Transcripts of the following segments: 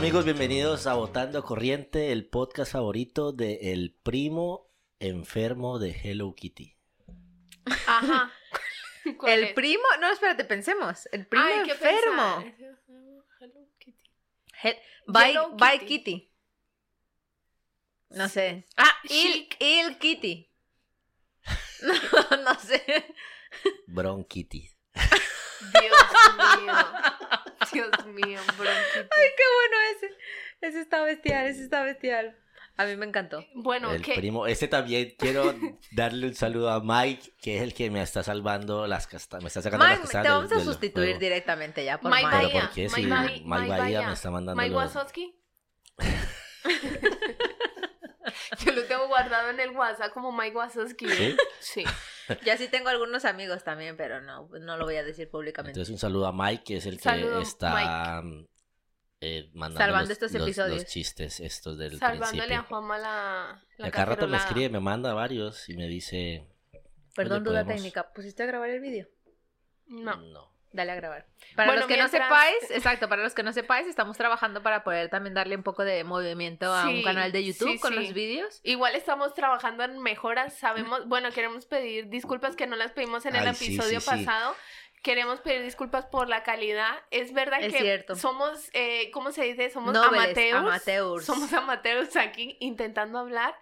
Amigos, bienvenidos a Votando Corriente, el podcast favorito de El Primo Enfermo de Hello Kitty. Ajá. ¿Cuál El es? primo, no, espérate, pensemos. El primo Ay, ¿qué enfermo. Hello Kitty. He- Bye, Kitty. Kitty. No sé. Ah. Il Kitty. No, no sé. Bron Kitty. Dios mío. Dios mío, bronquitis. Ay, qué bueno ese. Ese está bestial, ese está bestial. A mí me encantó. Bueno, el ¿qué? primo. Este también quiero darle un saludo a Mike, que es el que me está salvando las castañas. Me está sacando las Mike, castañas. te del- vamos a del sustituir directamente ya por Mike Mike. Pero Bahía. ¿por qué si Mike Bahía- Mike Mike Bahía Bahía. me está mandando Mike los- Wazowski. Yo lo tengo guardado en el WhatsApp como Mike Wazowski. ¿Sí? Sí. Ya sí tengo algunos amigos también, pero no, no lo voy a decir públicamente. Entonces un saludo a Mike, que es el que está eh, mandando Salvando los, estos episodios. los chistes estos del Salvándole a principio. Juanma la, la a rato me escribe, me manda varios y me dice... Perdón, duda podemos- técnica. ¿Pusiste a grabar el vídeo? No. no. Dale a grabar. Para Bueno, los que mientras- no sepáis, exacto, para los que no sepáis, estamos trabajando para poder también darle un poco de movimiento a un canal de YouTube sí, con sí. los vídeos. Igual estamos trabajando en mejoras, sabemos, bueno, queremos pedir disculpas que no las pedimos en el Ay, episodio sí, sí. pasado. Queremos pedir disculpas por la calidad. Es verdad Es que cierto. somos, eh, ¿cómo se dice? Somos Nobles, amateurs. amateurs. Somos amateurs aquí intentando hablar.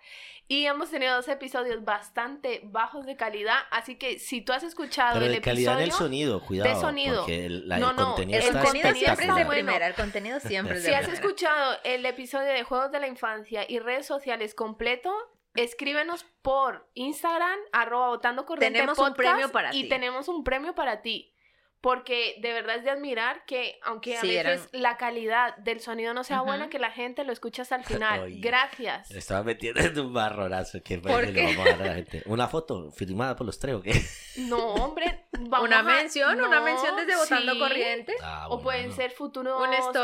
Y hemos tenido dos episodios bastante bajos de calidad. Así que si tú has escuchado Pero el de calidad en el episodio, sonido, cuidado. sonido. Porque el, la- No, el no, contenido el está contenido siempre es de primera, el contenido siempre es de Si has escuchado el episodio de Juegos de la Infancia y redes sociales completo, escríbenos por Instagram, arroba votando corriente Tenemos un premio para y ti. tenemos un premio para ti. Porque de verdad es de admirar que, aunque a Sí, veces eran- la calidad del sonido no sea buena, que la gente lo escuche hasta el final. Oye. Gracias. Me estaba metiendo en un barronazo que ¿Por le qué? vamos a dar a la gente. Una foto firmada por los tres o qué. No, hombre. vamos Una a- mención, una mención desde Votando sí. Corriente. Ah, O pueden no. ser futuros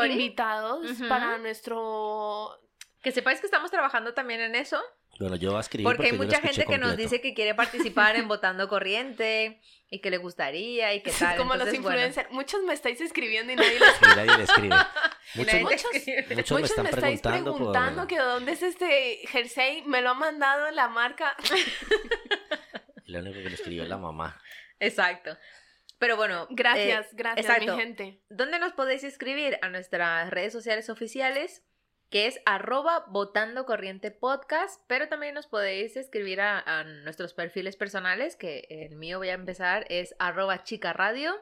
invitados para nuestro Que sepáis que estamos trabajando también en eso. Bueno, yo voy a escribir Porque hay mucha gente que nos dice que quiere participar en Votando Corriente y que le gustaría y que Es tal. como los bueno. influencers. Muchos me estáis escribiendo y nadie les Sí, nadie le escribe. Y Muchos, nadie muchos- escribe. muchos me están me estáis preguntando, preguntando por... que dónde es este jersey, me lo ha mandado la marca. Lo único que le escribió es la mamá. Exacto. Pero bueno, Gracias, eh, gracias, exacto. mi gente. ¿Dónde nos podéis escribir? A nuestras redes sociales oficiales, que es arroba votando corriente podcast, pero también nos podéis escribir a, a nuestros perfiles personales, que el mío voy a empezar, es arroba chica radio.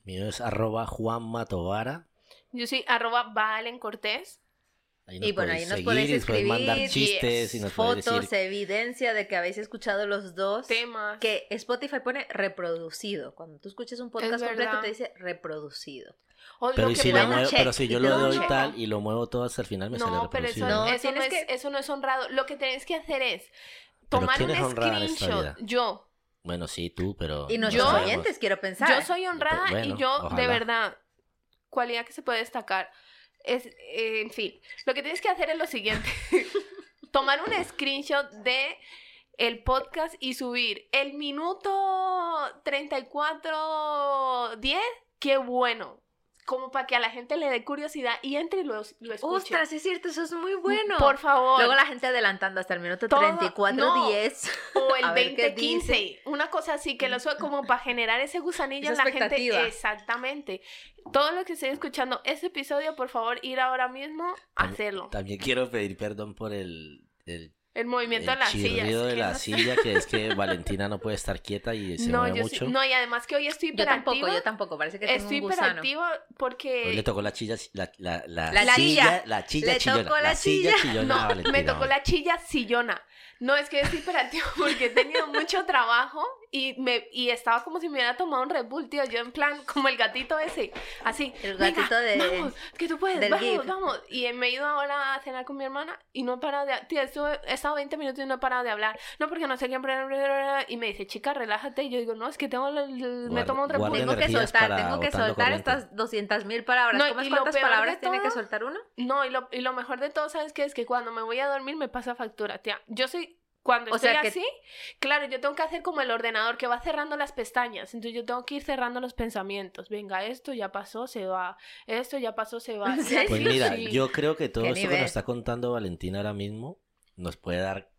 El mío es arroba Juan Matovara. Yo soy arroba Valen Cortés. Ahí Y bueno, ahí nos seguir podéis mandar escribir, chistes y nos podéis Fotos, decir... evidencia de que habéis escuchado los dos. Temas. Que Spotify pone reproducido. Cuando tú escuches un podcast completo te dice reproducido. O Pero, lo y que si lo muevo, check pero si y yo lo doy tal y lo muevo todo hasta el final me sale No, pero eso. No, eso, no es, que- eso no es honrado. Lo que tienes que hacer es tomar un ¿quién es honrada en esta screenshot. Yo, Bueno, sí, tú, pero... Y no nuestros Yo- oyentes, quiero pensar. yo soy honrada Bueno, y yo, de verdad, cualidad que se puede destacar. Es, eh, en fin, lo que tienes que hacer es lo siguiente. Tomar un screenshot de el podcast y subir el minuto 34.10. Qué bueno. Como para que a la gente le dé curiosidad y entre y lo, lo escuche. Ostras, es cierto, eso es muy bueno. Por favor. Luego la gente adelantando hasta el minuto Todo- 34, no. 10. O el A ver qué 2015, una cosa así que lo sube como para generar ese gusanillo Esa en la gente. Exactamente. Todo lo que esté escuchando este episodio, por favor, ir ahora mismo a También- hacerlo. También quiero pedir perdón por el, el, El movimiento el de las sillas. chirrido de la no- silla, que es que Valentina no puede estar quieta y se No, mueve yo mucho. sí- no, y además que hoy estoy Yo hiperactiva. tampoco, yo tampoco, parece que tengo Estoy un gusano. hiperactiva porque Hoy le tocó la chilla, la, la, la, La silla, chilla. la chilla Le chillona. tocó la silla chilla. chillona a No, Valentina me tocó la chilla sillona. No, es que estoy hiperactiva porque he tenido mucho trabajo y, me, y estaba como si me hubiera tomado un Red Bull, tío. Yo en plan, como el gatito ese, así. El "Venga, gatito de- Vamos, que tú puedes, vamos, GIF. vamos. Y me he ido ahora a cenar con mi hermana y no he parado de... Tío, estuve- he estado 20 minutos y no he parado de hablar. No, porque no sé quién... Y me dice, chica, relájate. Y yo digo, no, es que tengo... el- el- me tomo un Red Bull. Tengo que soltar, tengo que soltar estas 200 mil palabras. No, ¿Cómo y lo cuántas palabras tiene que todo- soltar uno? No, y lo, y lo mejor de todo, ¿sabes qué? Es que cuando me voy a dormir me pasa factura, tía. Yo soy... Cuando O estoy sea que- así, claro, yo tengo que hacer como el ordenador que va cerrando las pestañas. Entonces yo tengo que ir cerrando los pensamientos. Venga, esto ya pasó, se va. Esto ya pasó, se va. Pues mira, sí. yo creo que todo esto que nos está contando Valentina ahora mismo nos puede dar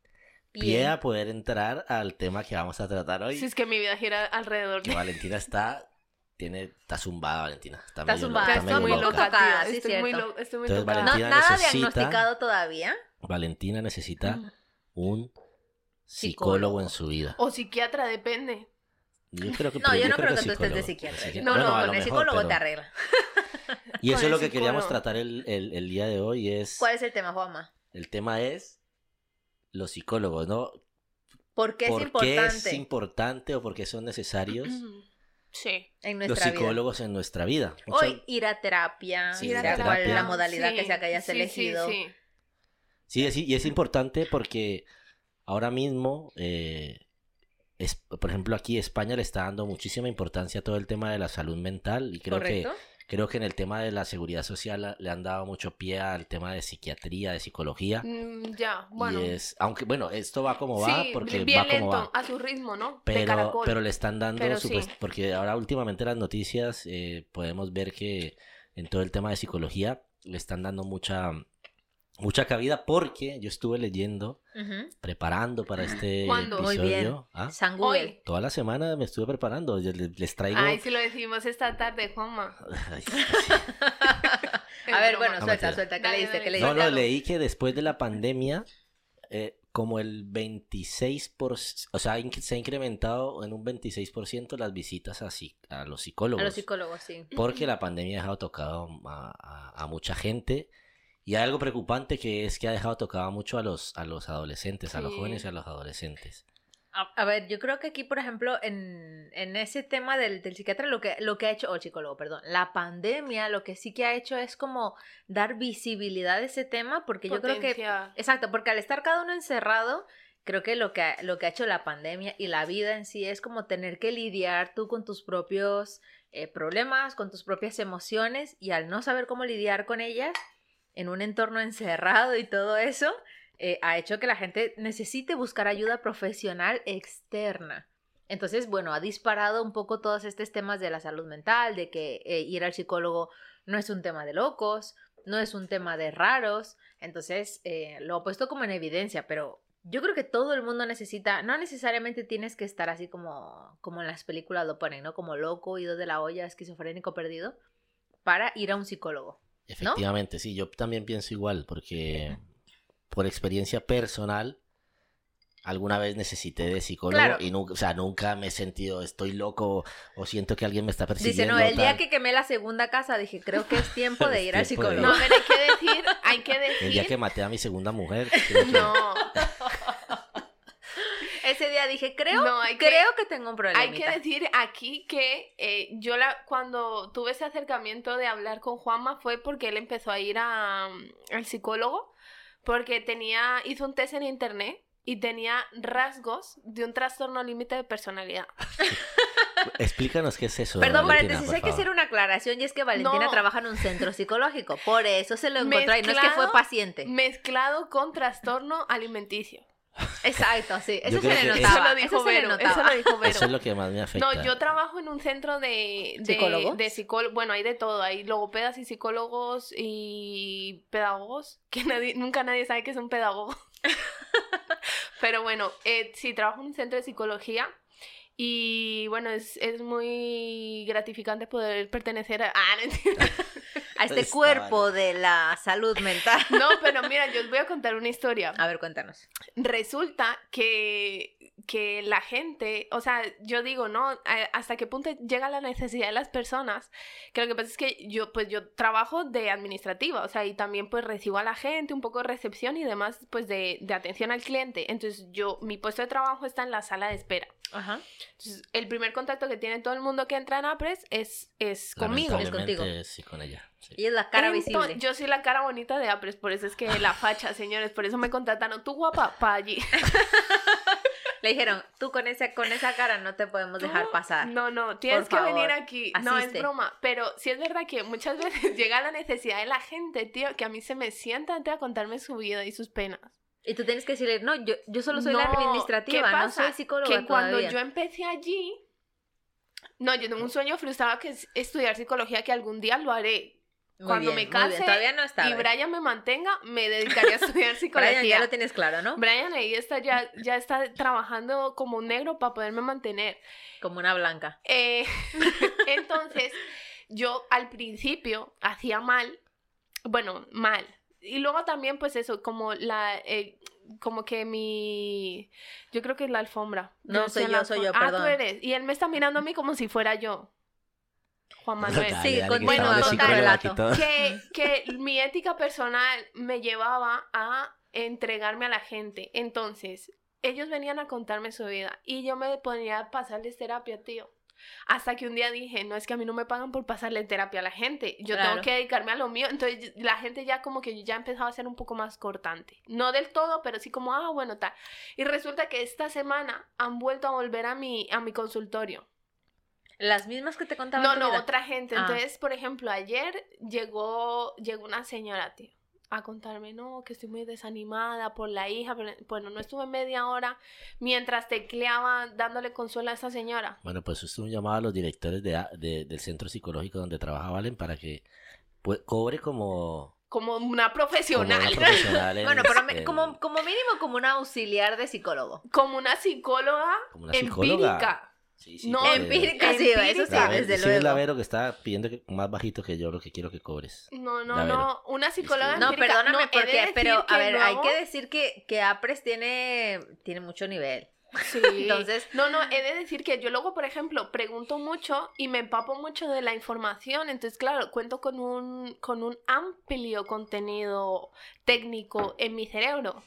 pie Bien. a poder entrar al tema que vamos a tratar hoy. Si es que mi vida gira alrededor Que de... Valentina está, tiene, está zumbada Valentina. Está, Está medio, zumbada, está estoy muy loca. loca, tío. sí, Estoy muy, lo- estoy muy Entonces. No, Valentina nada necesita- diagnosticado todavía. Valentina necesita Mm. un psicólogo Psicólogo. en su vida. O psiquiatra, depende. Yo creo que, No, pero yo no creo que tú estés de psiquiatra. Psiqui- No, bueno, no, con lo el mejor, psicólogo pero- te arregla. Y eso es lo que queríamos tratar el, el- el día de hoy. Es ¿Cuál es el tema, Juanma? El tema es los psicólogos, ¿no? ¿Por qué es ¿Por importante qué es importante o por qué son necesarios Sí. en los nuestra vida? psicólogos en nuestra vida? Hoy ir a terapia, Sí, sea ir a cual terapia. la modalidad que Sí, sea que hayas sí, sí, elegido. sí. Sí, es- y es importante porque ahora mismo, eh, es, por ejemplo, aquí España le está dando muchísima importancia a todo el tema de la salud mental y creo que creo que en el tema de la seguridad social le han dado mucho pie al tema de psiquiatría, de psicología. Mm, ya, bueno. Y es, aunque bueno, esto va como va sí, porque bien va como va. a su ritmo, ¿no? de Pero, caracol. pero le están dando, sí. supuest- porque ahora últimamente las noticias eh, podemos ver que en todo el tema de psicología le están dando mucha, mucha cabida porque yo estuve leyendo, Ujú. preparando para este ¿Cuándo? Muy bien. episodio. ¿ah? San Google. Hoy. Toda la semana me estuve preparando, yo les, traigo... Ay, si lo decimos esta tarde, Juanma. Ay, A ver, bueno, No, suelta, suelta. ¿Qué Dale, leíste? dale. ¿Qué No, leíste? no, leí que después de la pandemia, eh, como el 26%, por, o sea, se ha incrementado en un 26% las visitas a, a los psicólogos. A los psicólogos, sí. porque la pandemia ha dejado tocado a, a- a mucha gente. Y hay algo preocupante que es que ha dejado tocado mucho a los, a los adolescentes, a los jóvenes y a los adolescentes. A, a ver, yo creo que aquí, por ejemplo, en, en ese tema del, del psiquiatra, lo que, lo que ha hecho, o el psicólogo, perdón, la pandemia lo que sí que ha hecho es como dar visibilidad a ese tema, porque yo creo que. Exacto, porque al estar cada uno encerrado, creo que lo que, ha- lo que ha hecho la pandemia y la vida en sí es como tener que lidiar tú con tus propios eh, problemas, con tus propias emociones y al no saber cómo lidiar con ellas en un entorno encerrado y todo eso, eh, ha hecho que la gente necesite buscar ayuda profesional externa. Entonces, bueno, ha disparado un poco todos estos temas de la salud mental, de que eh, ir al psicólogo no es un tema de locos, no es un tema de raros, entonces eh, lo ha puesto como en evidencia, pero yo creo que todo el mundo necesita, no necesariamente tienes que estar así como, como en las películas lo ponen, ¿no? Como loco, ido de la olla, esquizofrénico perdido, para ir a un psicólogo. Efectivamente, sí, yo también pienso igual, porque por experiencia personal, alguna vez necesité de psicólogo Claro. y nunca, o sea, nunca me he sentido, estoy loco o siento que alguien me está Dice, persiguiendo. no, el día que quemé la segunda casa dije, creo que es tiempo de ir al tiempo de psicólogo. No, pero hay que decir, hay que decir. El día que maté a mi segunda mujer. creo que- No, Ese día dije, creo, No, hay que- creo que, tengo un problema. hay que decir aquí que eh, yo la, cuando tuve ese acercamiento de hablar con Juanma fue porque él empezó a ir a, mm, al psicólogo porque tenía, hizo un test en internet y tenía rasgos de un trastorno límite de personalidad. Explícanos qué es eso. Perdón, Valentina, paréntesis, hay que hacer una aclaración y es que Valentina No. trabaja en un centro psicológico, por eso se lo encontró y no es que fue paciente. Mezclado con trastorno alimenticio. Exacto, sí, eso se le notaba. eso lo dijo eso se le Vero, notaba. eso lo dijo Vero. Eso es lo que más me afecta. No, yo trabajo en un centro de, de ¿Psicólogos? de bueno, hay de todo, hay logopedas y psicólogos y pedagogos, que nadie, nunca nadie sabe que es un pedagogo. Pero bueno, eh, sí, trabajo en un centro de psicología y bueno, es, es muy gratificante poder pertenecer a... Ah, no, entiendo. A este Está cuerpo mal. de la salud mental. no, pero mira, yo os voy a contar una historia. A ver, cuéntanos. Resulta que que la gente, o sea, yo digo, ¿no? Hasta qué punto llega la necesidad de las personas, que lo que pasa es que yo, pues yo trabajo de administrativa, o sea, y también pues recibo a la gente, un poco de recepción y demás, pues de, de atención al cliente. Entonces yo, mi puesto de trabajo está en la sala de espera. Ajá. Entonces, el primer contacto que tiene todo el mundo que entra en APRES es, es conmigo. Es contigo. Sí, con ella. Sí. Y es la cara Ento- visible. Yo soy la cara bonita de APRES, por eso es que la facha, señores, por eso me contrataron. Tú guapa, pa' allí. Le dijeron, tú con esa, con esa cara no te podemos dejar pasar. No, no, tienes Por que venir aquí. No, es broma. Pero sí es verdad que muchas veces llega la necesidad de la gente, tío, que a mí se me sienta ante a contarme su vida y sus penas. Y tú tienes que decirle, no, yo, yo solo soy la administrativa, ¿qué no soy psicóloga Que cuando todavía. yo empecé allí. No, yo tengo un sueño frustrado que es estudiar psicología, que algún día lo haré. Muy cuando bien, me case Todavía no está. y Brian me mantenga, me dedicaré a estudiar psicología. Brian ya lo tienes claro, ¿no? Brian ahí está ya, ya está trabajando como un negro para poderme mantener. Como una blanca. Eh, entonces, yo al principio hacía mal, bueno, mal. Y luego también, pues eso, como la, eh, como que mi, yo creo que es la alfombra. No, soy yo, soy yo, Ah, perdón. tú eres. Y él me está mirando a mí como si fuera yo. Juan Manuel. Dale, Sí, dale, con- que bueno, que, que mi ética personal me llevaba a entregarme a la gente. Entonces, ellos venían a contarme su vida y yo me ponía a pasarles terapia, tío. Hasta que un día dije, no es que a mí no me pagan por pasarle terapia a la gente, yo Claro. tengo que dedicarme a lo mío. Entonces la gente ya como que ya empezaba a ser un poco más cortante. No del todo, pero sí como, ah, bueno, tal. Y resulta que esta semana han vuelto a volver a mi, a mi consultorio. Las mismas que te contaban No, no, vida. otra gente. Ah. Entonces, por ejemplo, ayer llegó, llegó una señora, tío, a contarme, no, que estoy muy desanimada por la hija. pero- Bueno, no estuve media hora mientras tecleaba dándole consuelo a esa señora. Bueno, pues esto es un llamado a los directores de, de- del centro psicológico donde trabaja Valen para que pues, cobre como, Como una como profesional. una profesional en- Bueno, pero me- en- como, como mínimo como una auxiliar de psicólogo. Como una psicóloga como una psicóloga. empírica. Sí, sí, No, porque- Empírica, sí, eso sí, desde sí, es la luego. Vero que está pidiendo que, más bajito que yo lo que quiero que cobres. No, no, no. Una psicóloga No, empírica. perdóname, No, de porque, pero que a ver, hay luego- que decir que, que APRES tiene, tiene mucho nivel. Sí. Entonces- no, no, he de decir que yo luego, por ejemplo, pregunto mucho y me empapo mucho de la información. Entonces, claro, cuento con un, con un amplio contenido técnico en mi cerebro.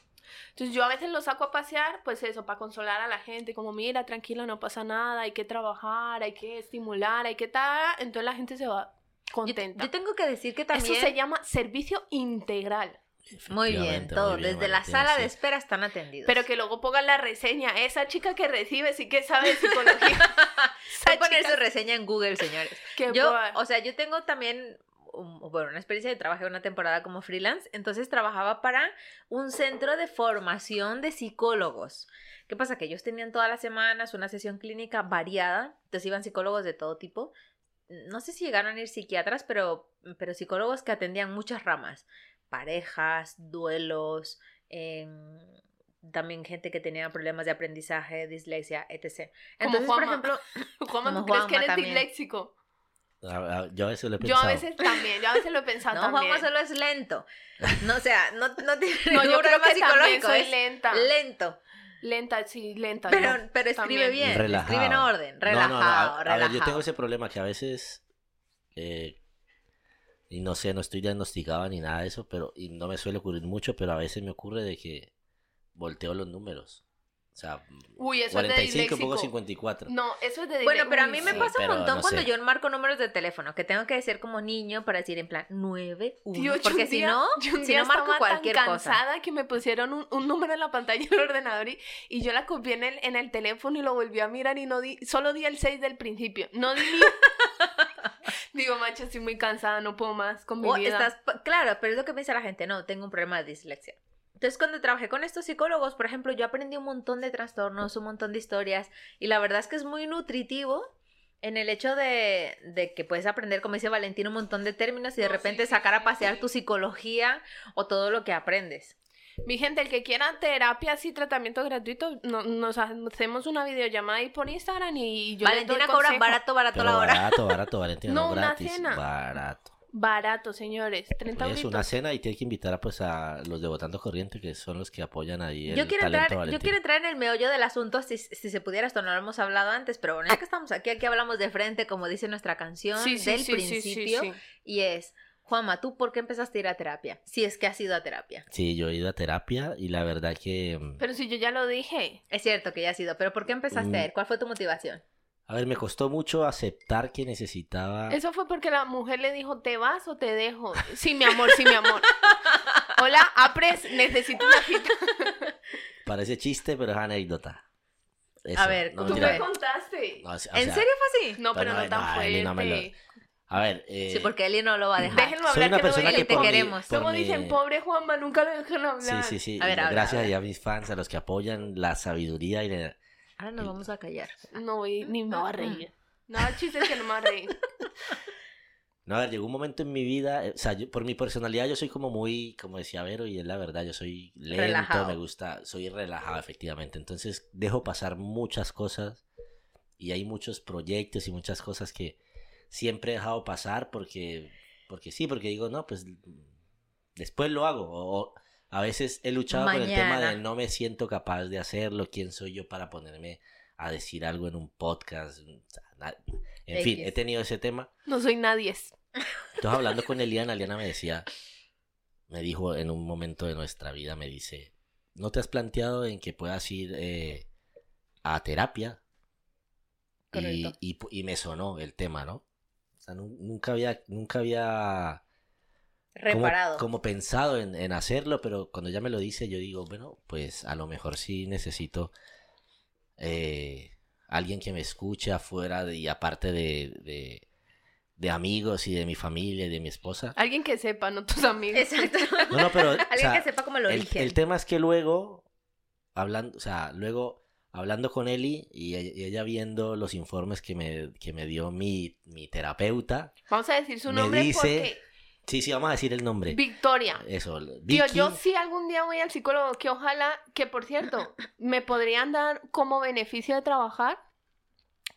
Entonces, yo a veces lo saco a pasear, pues eso, para consolar a la gente, como, mira, tranquilo, no pasa nada, hay que trabajar, hay que estimular, hay que tal. Entonces, la gente se va contenta. yo tengo que decir que también... Eso se llama servicio integral. Muy bien, todo. muy bien, Desde la sala sí. de espera están atendidos. Pero que luego pongan la reseña. Esa chica que recibe sí que sabe psicología. Voy a Esa poner su reseña en Google, señores. que Yo, o sea, yo tengo también, um, bueno, una experiencia de trabajé una temporada como freelance, entonces trabajaba para un centro de formación de psicólogos. ¿Qué pasa? Que ellos tenían todas las semanas una sesión clínica variada, entonces iban psicólogos de todo tipo. No sé si llegaron a ir psiquiatras, pero, pero psicólogos que atendían muchas ramas. Parejas, duelos, em, también gente que tenía problemas de aprendizaje, dislexia, etc. Como Entonces, por Juanma. ejemplo, como ¿tú crees que eres también. disléxico? A- a- Yo a veces lo he Yo pensado. a veces también, yo a veces lo he pensado No, también. Juanma solo es lento. No, o sea, no, no tiene No, ningún yo creo que psicológico. soy es lenta. lento. Lenta, sí, lenta. Pero, yo. pero escribe también. bien. Relajado. Escribe en orden. Relajado, no, no, a- A, relajado. ver, yo tengo ese problema que a veces. eh, y no sé, no estoy diagnosticado ni nada de eso, pero. Y no me suele ocurrir mucho, pero a veces me ocurre de que volteo los números. O sea, Uy, eso es de 45 disléxico. pongo 54. No, eso es de Bueno, pero a mí me sí. pasa un montón no cuando sé. yo marco números de teléfono, que tengo que decir como niño para decir en plan 9, 1. Tío, yo porque si no, si no marco cualquier tan cosa. cansada que me pusieron un, un número en la pantalla del ordenador y, y yo la copié en el, en el teléfono y lo volví a mirar y no di, solo di el 6 del principio. No di ni... Digo, macho, estoy muy cansada, no puedo más con mi vida. estás, claro, pero es lo que piensa la gente, no, tengo un problema de dislexia. Entonces, cuando trabajé con estos psicólogos, por ejemplo, yo aprendí un montón de trastornos, un montón de historias, y la verdad es que es muy nutritivo en el hecho de, de que puedes aprender, como dice Valentín, un montón de términos y de repente sí, sacar a pasear sí. tu psicología o todo lo que aprendes. Mi gente, el que quiera terapia y tratamiento gratuito, no- nos hacemos una videollamada ahí por Instagram y yo les doy Valentina cobra barato, barato Pero la hora. barato, barato, Valentina, no, No, una gratis. cena. Barato. Barato, señores. 30 Es una cena y tiene que invitar a, pues, a los de Votando Corriente, que son los que apoyan ahí el Yo quiero, talento entrar, yo quiero entrar en el meollo del asunto, si, si se pudiera, esto no lo hemos hablado antes, pero bueno, ya que estamos aquí, aquí hablamos de frente, como dice nuestra canción, Sí, sí, del sí, sí, sí, principio, sí. y es, Juanma, ¿tú por qué empezaste a ir a terapia? Si es que has ido a terapia. Sí, yo he ido a terapia y la verdad que... mm, Pero si yo ya lo dije. Es cierto que ya has ido, pero ¿por qué empezaste a Mm. ir? ¿Cuál fue tu motivación? A ver, me costó mucho aceptar que necesitaba... Eso fue porque la mujer le dijo, ¿te vas o te dejo? Sí, mi amor, sí, mi amor. Hola, Apres, necesito una cita. Parece chiste, pero es anécdota. Eso, A ver, no, ¿tú me contaste. No, o sea, ¿En serio fue así? No, pero no tan no, fuerte. Eli no me lo- A ver, eh, Sí, porque Eli no lo va a dejar. Déjenlo soy hablar, una que no persona que te mi- queremos. por ¿Cómo mi- dicen, pobre Juanma, nunca lo dejan hablar? Sí, sí, sí. A ver, Gracias habla. a mis fans, a los que apoyan la sabiduría y la- Ahora nos vamos a callar. No voy, ni me va a reír. No, el chiste es que no me va a reír. No, a ver, llegó un momento en mi vida, eh, o sea, yo- por mi personalidad yo soy como muy, como decía Vero, y es la verdad, yo soy lento, Relajado. me gusta, soy relajado efectivamente, entonces dejo pasar muchas cosas y hay muchos proyectos y muchas cosas que siempre he dejado pasar porque, porque sí, porque digo, no, pues después lo hago, o a veces he luchado con el tema Mañana. de no me siento capaz de hacerlo, quién soy yo para ponerme a decir algo en un podcast, en fin, he tenido ese tema. No soy nadie. Entonces hablando con Eliana, Eliana me decía, me dijo en un momento de nuestra vida, me dice, ¿no te has planteado en que puedas ir eh, a terapia? Y, y, y me sonó el tema, ¿no? O sea, nu- nunca había, nunca había Reparado. como pensado en, en hacerlo, pero cuando ella me lo dice, yo digo, bueno, pues a lo mejor sí necesito eh, alguien que me escuche afuera de- y aparte de, de, de amigos y de mi familia y de mi esposa. Alguien que sepa, no tus amigos. Exacto. No, no, pero o Alguien sea, que sepa como el el, el tema es que luego, hablando, o sea, luego hablando con Eli y ella, viendo los informes que me, que me dio mi, mi terapeuta, Vamos a decir su Me nombre dice- porque... sí, sí, vamos a decir el nombre. Victoria. Eso, Tío, Vicky, yo sí algún día voy al psicólogo, que ojalá, que por cierto, me podrían dar como beneficio de trabajar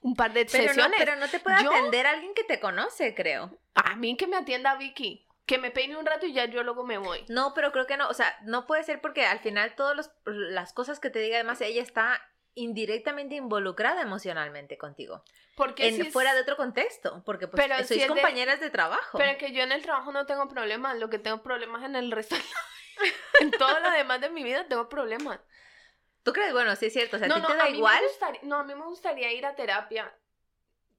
un par de pero, no, sesiones. pero no te puede Yo- atender alguien que te conoce, creo. A mí que me atienda Vicky, que me peine un rato y ya yo luego me voy. No, pero creo que no. O sea, no puede ser porque al final todas las cosas que te diga, además, ella está indirectamente involucrada emocionalmente contigo. Porque En, si es- fuera de otro contexto. Porque pues Pero sois si es de- compañeras de trabajo. Pero que yo en el trabajo no tengo problemas, lo que tengo problemas en el resto. en todo lo demás de mi vida tengo problemas. ¿Tú crees? Bueno, sí es cierto. O sea, no, ¿a ti no, te da a igual? Gustaría, no, a mí me gustaría ir a terapia.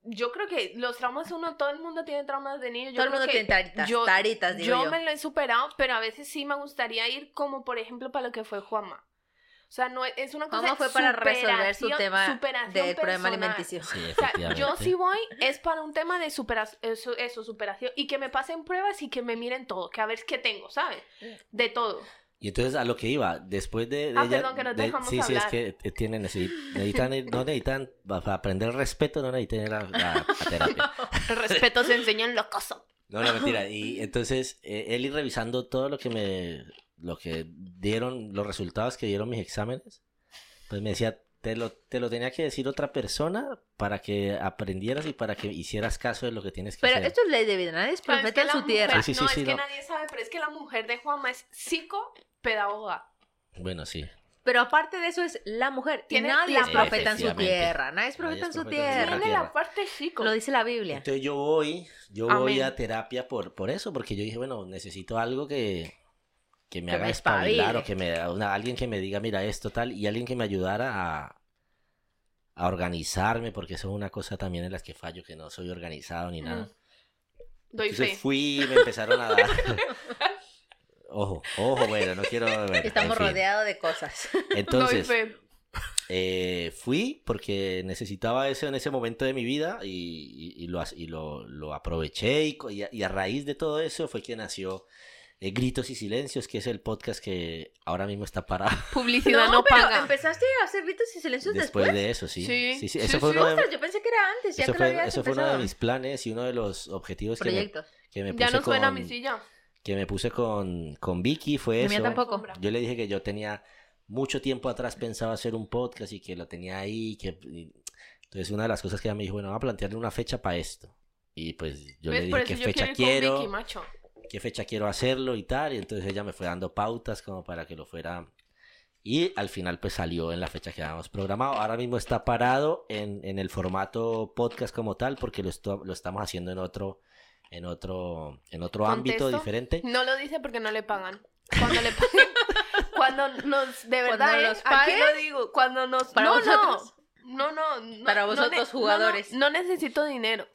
Yo creo que los traumas uno, todo el mundo tiene traumas de niño. Yo Todo el mundo tiene taritas, yo- taritas, digo yo yo. me lo he superado, pero a veces sí me gustaría ir como por ejemplo para lo que fue Juanma. O sea, no es- una cosa ¿Cómo fue para resolver su superación- tema del problema alimenticio? Sí, O sea, yo si voy es para un tema de superación, eso, eso, superación, y que me pasen pruebas y que me miren todo, que a ver qué tengo, ¿sabes? De todo. Y entonces a lo que iba, después de, de Ah, ella- perdón, que no te de- dejamos sí, sí, es hablar. que eh, tienen, necesi- necesitan, no necesitan, para aprender respeto, no necesitan ir a, a- a terapia. El respeto se enseña en la casa. No, no, mentira. Y entonces, eh, él ir revisando todo lo que me, lo que dieron, los resultados que dieron mis exámenes, pues me decía, te lo, te lo tenía que decir otra persona para que aprendieras y para que hicieras caso de lo que tienes que Pero hacer. esto es ley de vida, nadie es Pero es profeta en su mujer- tierra. Sí, sí, no, sí, es que no. nadie sabe, pero es que la mujer de Juanma es psicopedagoga. Bueno, sí. Pero aparte de eso es la mujer. Tiene nadie es profeta en su tierra. Nadie es Nadie profeta es en su profeta en su tierra. Tiene la parte psico. Lo dice la Biblia. Entonces yo voy, yo voy Amén. a terapia por, por eso, porque yo dije, bueno, necesito algo que, que me Que haga me espabilar o que me una- alguien que me diga, mira, esto tal, y alguien que me ayudara a, a organizarme, porque eso es una cosa también en las que fallo, que no soy organizado ni nada. Mm. Doy Entonces fe. fui y me empezaron a dar. ojo, ojo, bueno, no quiero. bueno, Estamos en fin. rodeados de cosas. Entonces, Doy fe. eh, fui porque necesitaba eso en ese momento de mi vida y, y- y lo, y lo, lo aproveché y, co- y a, y a raíz de todo eso fue que nació eh, Gritos y Silencios, que es el podcast que ahora mismo está parado Publicidad No, no, pero paga. empezaste a hacer gritos y silencios después después. de eso, sí. Sí, sí, sí, sí, Eso fue sí. uno de, Ostras, yo pensé que era antes, ya eso que lo fue, habías eso fue uno de mis planes y uno de los objetivos que me, que me Ya puse no suena con, mi silla. que me puse con, con Vicky, fue eso. mía tampoco. Yo le dije que yo tenía mucho tiempo atrás pensaba hacer un podcast y que lo tenía ahí. Que... Entonces una de las cosas que ella me dijo, bueno, vamos a plantearle una fecha para esto. Y pues yo ¿Ves? le Por dije eso qué yo fecha quiero ir con quiero, Vicky, macho. Qué fecha quiero hacerlo y tal. Y entonces ella me fue dando pautas como para que lo fuera. Y al final pues salió en la fecha que habíamos programado. Ahora mismo está parado en, en el formato podcast como tal porque lo, esto- lo estamos haciendo en otro, en otro, en otro ámbito diferente. No lo dice porque no le pagan. Cuando le paguen, cuando nos, de Cuando verdad, ¿eh? nos aquí paguen, lo digo, cuando nos, para no, vosotros. no, no, no, no, Para no vosotros, no, no, jugadores. No, necesito dinero.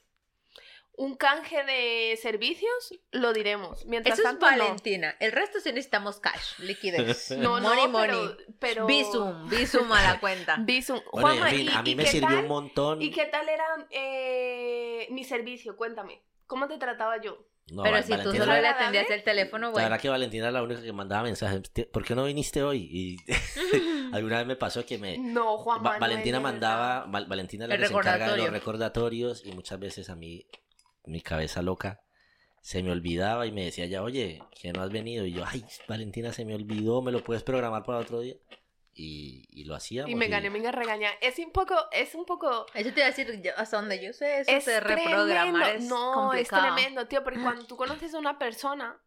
Un canje de servicios lo diremos. Mientras Eso es tanto, no. Valentina. El resto sí necesitamos cash, liquidez. No, no, money, pero, money. pero... Visum, visum a la cuenta. Visum. Bueno, Juanma, fin, ¿y- a mí y me qué sirvió tal? un montón. ¿Y qué tal era eh, mi servicio? Cuéntame. ¿Cómo te trataba yo? No, pero Va- si tú solo le atendías el teléfono, La bueno. verdad que Valentina es la única que mandaba mensajes. "Te- ¿Por qué no viniste hoy? Y alguna vez me pasó que me... No, Juan Va- Manuel, Valentina mandaba. Val- Valentina es la El que se encarga de los recordatorio. recordatorios y muchas veces a mí, mi cabeza loca, se me olvidaba y me decía ya, oye, que no has venido. Y yo, ay, Valentina, se me olvidó, ¿me lo puedes programar para otro día? Y, y lo hacíamos. Y me gané mi regaña. Es un poco, es un poco... Eso te iba a decir, yo, hasta donde yo sé, eso Es de reprogramar es no, complicado. es tremendo, tío, porque cuando tú conoces a una persona,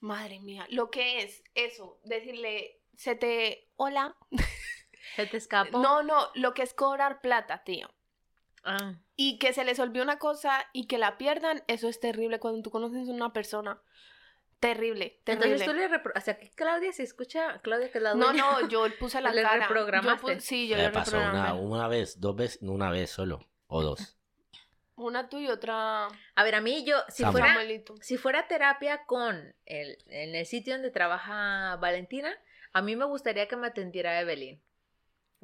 madre mía, lo que es eso, decirle, se te, hola, Se te escapó. no, no, lo que es cobrar plata, tío. Ah. Y que se les olvide una cosa y que la pierdan, eso es terrible cuando tú conoces a una persona. Terrible, terrible. Entonces tú le repro... O sea, que Claudia se escucha, Claudia que la No, dueña. no, yo puse la Le cara. Yo reprogramaste. pu- sí, yo le pasó una, una vez, dos veces, no, una vez solo, o dos. Una tú y otra A ver, a mí yo, si Samuel. fuera, Samuelito. si fuera terapia con el, en el sitio donde trabaja Valentina, a mí me gustaría que me atendiera Evelyn.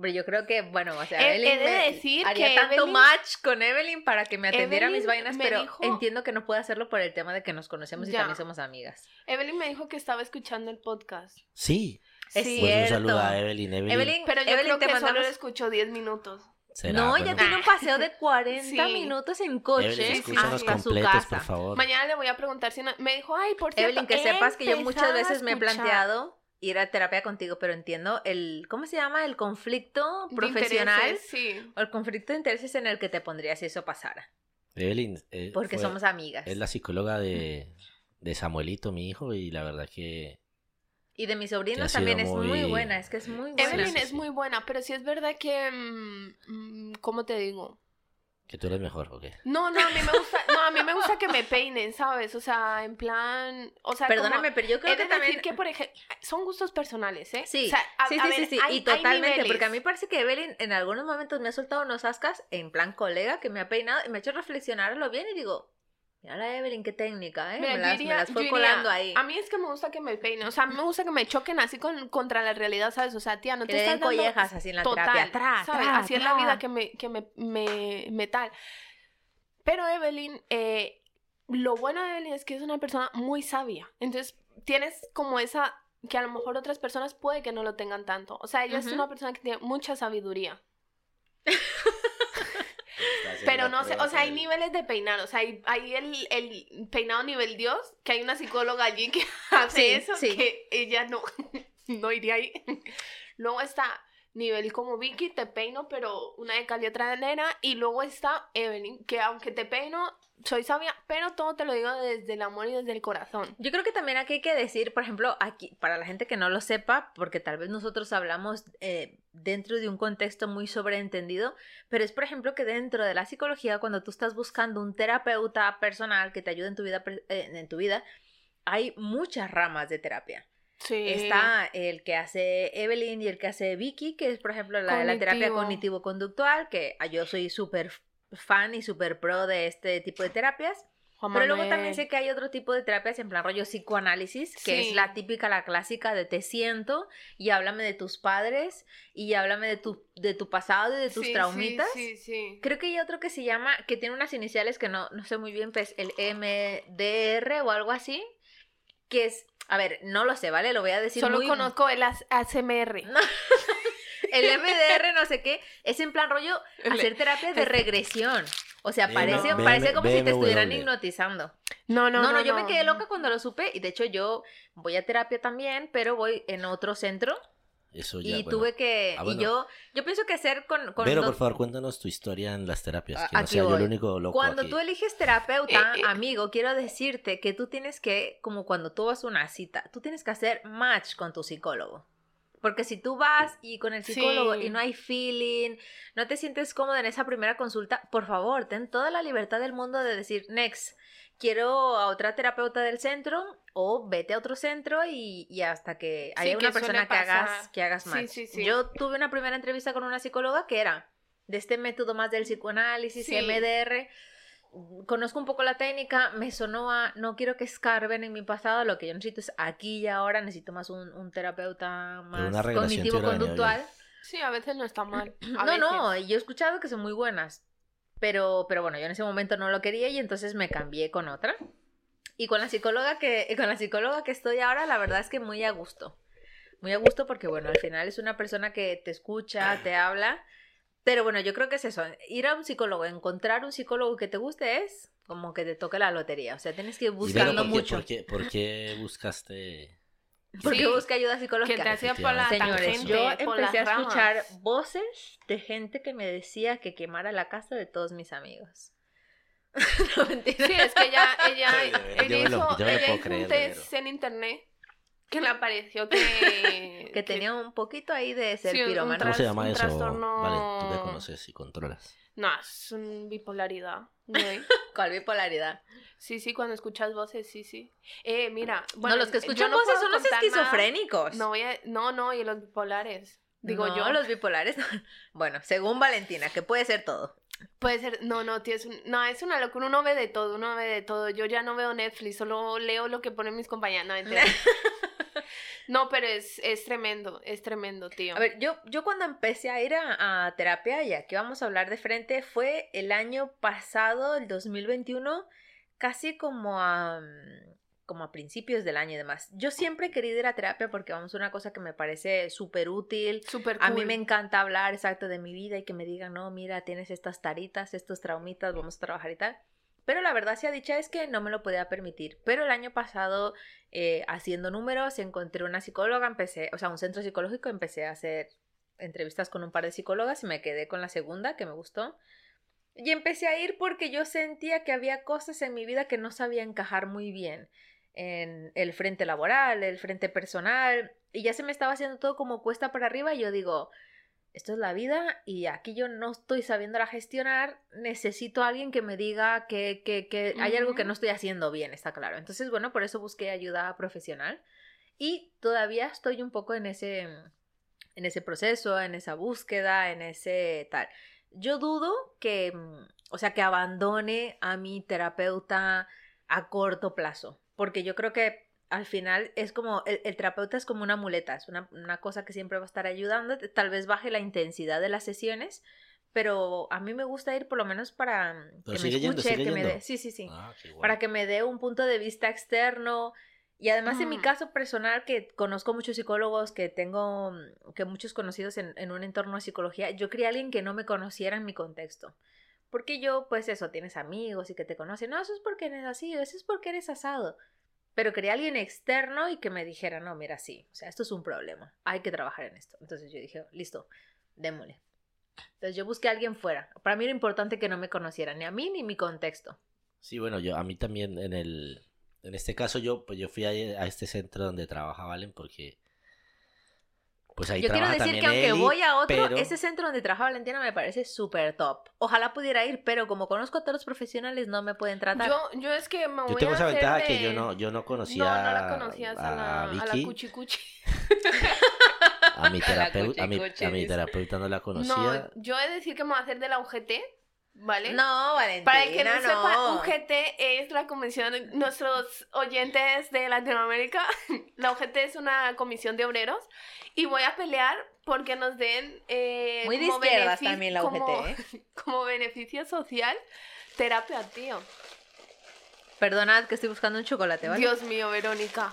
Pero yo creo que, bueno, o sea, He- Evelyn he de me- decir haría que tanto Evelyn- match con Evelyn para que me atendiera mis Evelyn vainas, me pero dijo- entiendo que no puede hacerlo por el tema de que nos conocemos y Ya. también somos amigas. Evelyn me dijo que estaba escuchando el podcast. Sí, Es Sí. pues un cierto. saludo a Evelyn. Evelyn, Evelyn, Pero yo Evelyn, creo te que solo mandamos- lo escuchó 10 minutos. ¿será? No, Bueno, ella tiene un paseo de 40 Sí. minutos en coche hasta su completos, casa. por favor. Mañana le voy a preguntar si no- me dijo, ay, por cierto, Evelyn, que sepas que yo muchas veces me he planteado ir a terapia contigo, pero entiendo el, ¿cómo se llama? El conflicto de profesional intereses, Sí. o el conflicto de intereses en el que te pondrías si eso pasara. Evelyn, eh, Porque fue- somos amigas. es la psicóloga de, de Samuelito, mi hijo, y la verdad que Y de mis ha sobrinos también es muy muy- buena, es que es muy buena. Evelyn sí, es sí. muy buena, pero sí es verdad que, mm, mm, ¿cómo te digo? Que tú eres mejor, ¿o qué? No, no, a mí me gusta, no, a mí me gusta que me peinen, ¿sabes? O sea, en plan, o sea, como- Perdóname, pero yo creo He de que también... decir que, por ejemplo, son gustos personales, ¿eh? Sí, O sea, a- sí, a sí, ver, sí, sí, hay- y totalmente, porque a mí parece que Evelyn en algunos momentos me ha soltado unos ascas en plan colega que me ha peinado y me ha hecho reflexionar a lo bien y digo, mira la Evelyn, qué técnica, ¿eh? Mira, me, las, iría- me las fue colando ahí. A mí es que me gusta que me peinen, o sea, a mí me gusta que me choquen así con, contra la realidad, ¿sabes? O sea, tía, no que te le den estás dando... collejas así en la Total, terapia. Tra, ¿sabes? tra, Así es la tra. vida que me, que me, me, me tal. Pero Evelyn, eh, lo bueno de Evelyn es que es una persona muy sabia. Entonces, tienes como esa que a lo mejor otras personas puede que no lo tengan tanto. O sea, ella es Ujú. una persona que tiene mucha sabiduría. Pero no sé, o sea, hay niveles de peinar, o sea, hay, hay el, el peinado nivel Dios, que hay una psicóloga allí que hace Sí, eso, sí. que ella no, no iría ahí. Luego está nivel como Vicky, te peino, pero una de cal y otra de nena, y luego está Evelyn, que aunque te peino, soy sabia, pero todo te lo digo desde el amor y desde el corazón. Yo creo que también aquí hay que decir, por ejemplo, aquí, para la gente que no lo sepa, porque tal vez nosotros hablamos eh, dentro de un contexto muy sobreentendido, pero es, por ejemplo, que dentro de la psicología, cuando tú estás buscando un terapeuta personal que te ayude en tu vida, eh, en tu vida hay muchas ramas de terapia. Sí. Está el que hace Evelyn y el que hace Vicky, que es, por ejemplo, la de la terapia Cognitivo. cognitivo-conductual, que ah, yo soy súper fan y súper pro de este tipo de terapias. Juan Pero luego Manuel. también sé que hay otro tipo de terapias en plan rollo psicoanálisis, que Sí. es la típica, la clásica de te siento y háblame de tus padres y háblame de tu, de tu pasado y de tus Sí, traumitas. Sí, sí. Creo que hay otro que se llama, que tiene unas iniciales que no, no sé muy bien, pues el MDR o algo así, que es, a ver, no lo sé, ¿vale? Lo voy a decir Solo muy... conozco el as- ASMR. No. El MDR, no sé qué, es en plan rollo hacer terapia de es- regresión. O sea, parece, BM- parece como si te estuvieran hipnotizando. No, no, No, no. no, yo me quedé loca cuando lo supe y de hecho yo voy a terapia también, pero voy en otro centro eso ya. y bueno. tuve que... Ah, Y yo, yo pienso que ser con... con Pero dos- por favor, cuéntanos tu historia en las terapias. No sea yo el único loco Cuando aquí. tú eliges terapeuta, Eh, eh. amigo, quiero decirte que tú tienes que, como cuando tú vas a una cita, tú tienes que hacer match con tu psicólogo. Porque si tú vas y con el psicólogo Sí. y no hay feeling, no te sientes cómodo en esa primera consulta, por favor, ten toda la libertad del mundo de decir, next, quiero a otra terapeuta del centro o vete a otro centro y, y hasta que haya Sí, una que persona que hagas, que hagas match. sí. Yo tuve una primera entrevista con una psicóloga que era de este método más del psicoanálisis. MDR. Conozco un poco la técnica, me sonó a no quiero que escarben en mi pasado, lo que yo necesito es aquí y ahora, necesito más un, un terapeuta más cognitivo-conductual. Sí, a veces no está mal. a No, no, veces. y yo he escuchado que son muy buenas, pero, pero bueno, yo en ese momento no lo quería y entonces me cambié con otra. Y con la psicóloga que, con la psicóloga que estoy ahora, la verdad es que muy a gusto. Muy a gusto porque, bueno, al final es una persona que te escucha, te habla. Pero bueno, yo creo que es eso. Ir a un psicólogo, encontrar un psicólogo que te guste es como que te toque la lotería. O sea, tienes que ir buscando ¿por qué- mucho. ¿por qué, por qué buscaste...? Porque Sí, busca ayuda Que psicológica. te hacía por la Señores, tangente, yo por empecé a ramas. escuchar voces de gente que me decía que quemara la casa de todos mis amigos. no, mentira. Sí, es que ella, ella, verdad, ella yo lo- hizo, yo ella puedo hizo creer, un test en internet que le pareció que... que tenía un poquito ahí de ser Sí, un pirómano. ¿Cómo se llama eso? trastorno- Vale, tú que conoces y controlas. No, es un bipolaridad. ¿Cuál bipolaridad? Sí, sí, cuando escuchas voces, sí, sí. Eh, mira, bueno, no, los que escuchan no voces son los esquizofrénicos. No, voy a- no, no, y los bipolares. Digo No, yo. los bipolares. bueno, según Valentina, que puede ser todo. Puede ser, no, no, tío, es, un- no, es una locura, uno ve de todo, uno ve de todo. Yo ya no veo Netflix, solo leo lo que ponen mis compañeras. No. no, pero es, es tremendo, es tremendo, tío. A ver, yo, yo cuando empecé a ir a, a terapia, ya que vamos a hablar de frente, fue el año pasado, el 2021, casi como a, como a principios del año y demás. Yo siempre he querido ir a terapia porque vamos, una cosa que me parece súper útil. Súper A mí me encanta hablar exacto de mi vida y que me digan, no, mira, tienes estas taritas, estos traumitas, vamos a trabajar y tal. Pero la verdad sea dicha es que no me lo podía permitir. Pero el año pasado, eh, haciendo números, encontré una psicóloga, empecé, o sea, un centro psicológico, empecé a hacer entrevistas con un par de psicólogas y me quedé con la segunda, que me gustó. Y empecé a ir porque yo sentía que había cosas en mi vida que no sabía encajar muy bien en el frente laboral, el frente personal, y ya se me estaba haciendo todo como cuesta para arriba y yo digo, esto es la vida y aquí yo no estoy sabiéndola gestionar, necesito a alguien que me diga que, que, que hay algo que no estoy haciendo bien, está claro. Entonces, bueno, por eso busqué ayuda profesional y todavía estoy un poco en ese, en ese proceso, en esa búsqueda, en ese tal. Yo dudo que, mm, o sea, que abandone a mi terapeuta a corto plazo, porque yo creo que al final es como, el, el terapeuta es como una muleta, es una, una cosa que siempre va a estar ayudando, tal vez baje la intensidad de las sesiones, pero a mí me gusta ir por lo menos para mm, Pero que me yendo, escuche, que me dé, sí, sí, sí, Ah, para que me dé un punto de vista externo. Y además en mi Mm. caso personal, que conozco muchos psicólogos, que tengo, mm, que muchos conocidos en, en un entorno de psicología, yo quería alguien que no me conociera en mi contexto. Porque yo, pues eso, tienes amigos y que te conocen, no, eso es porque eres así, eso es porque eres asado. Pero quería alguien externo y que me dijera, no, mira, sí, o sea, esto es un problema, hay que trabajar en esto. Entonces yo dije, listo, démosle. Entonces yo busqué a alguien fuera. Para mí era importante que no me conociera, ni a mí ni mi contexto. Sí, bueno, yo a mí también en el en este caso yo pues yo fui a, a este centro donde trabaja Valen porque pues ahí Yo quiero decir que aunque Eli, voy a otro, pero- ese centro donde trabaja Valentina me parece súper top. Ojalá pudiera ir, pero como conozco a todos los profesionales, no me pueden tratar. Yo, yo es que me voy yo tengo a esa ventaja que yo no yo no conocía No, no la conocías a, la, a la Vicky, cuchi cuchi. a mi terapeuta a mi, a terapeuta no la conocía No, yo he de decir que me voy a hacer de la UGT, ¿vale? No, Valentina, Para el que no, no. sepa, UGT es la de nuestros oyentes de Latinoamérica. La UGT es una comisión de obreros y voy a pelear porque nos den eh, Muy de izquierdas también la UGT, como, ¿eh? como beneficio social terapia, tío. Perdonad que estoy buscando un chocolate, ¿vale? Dios mío, Verónica.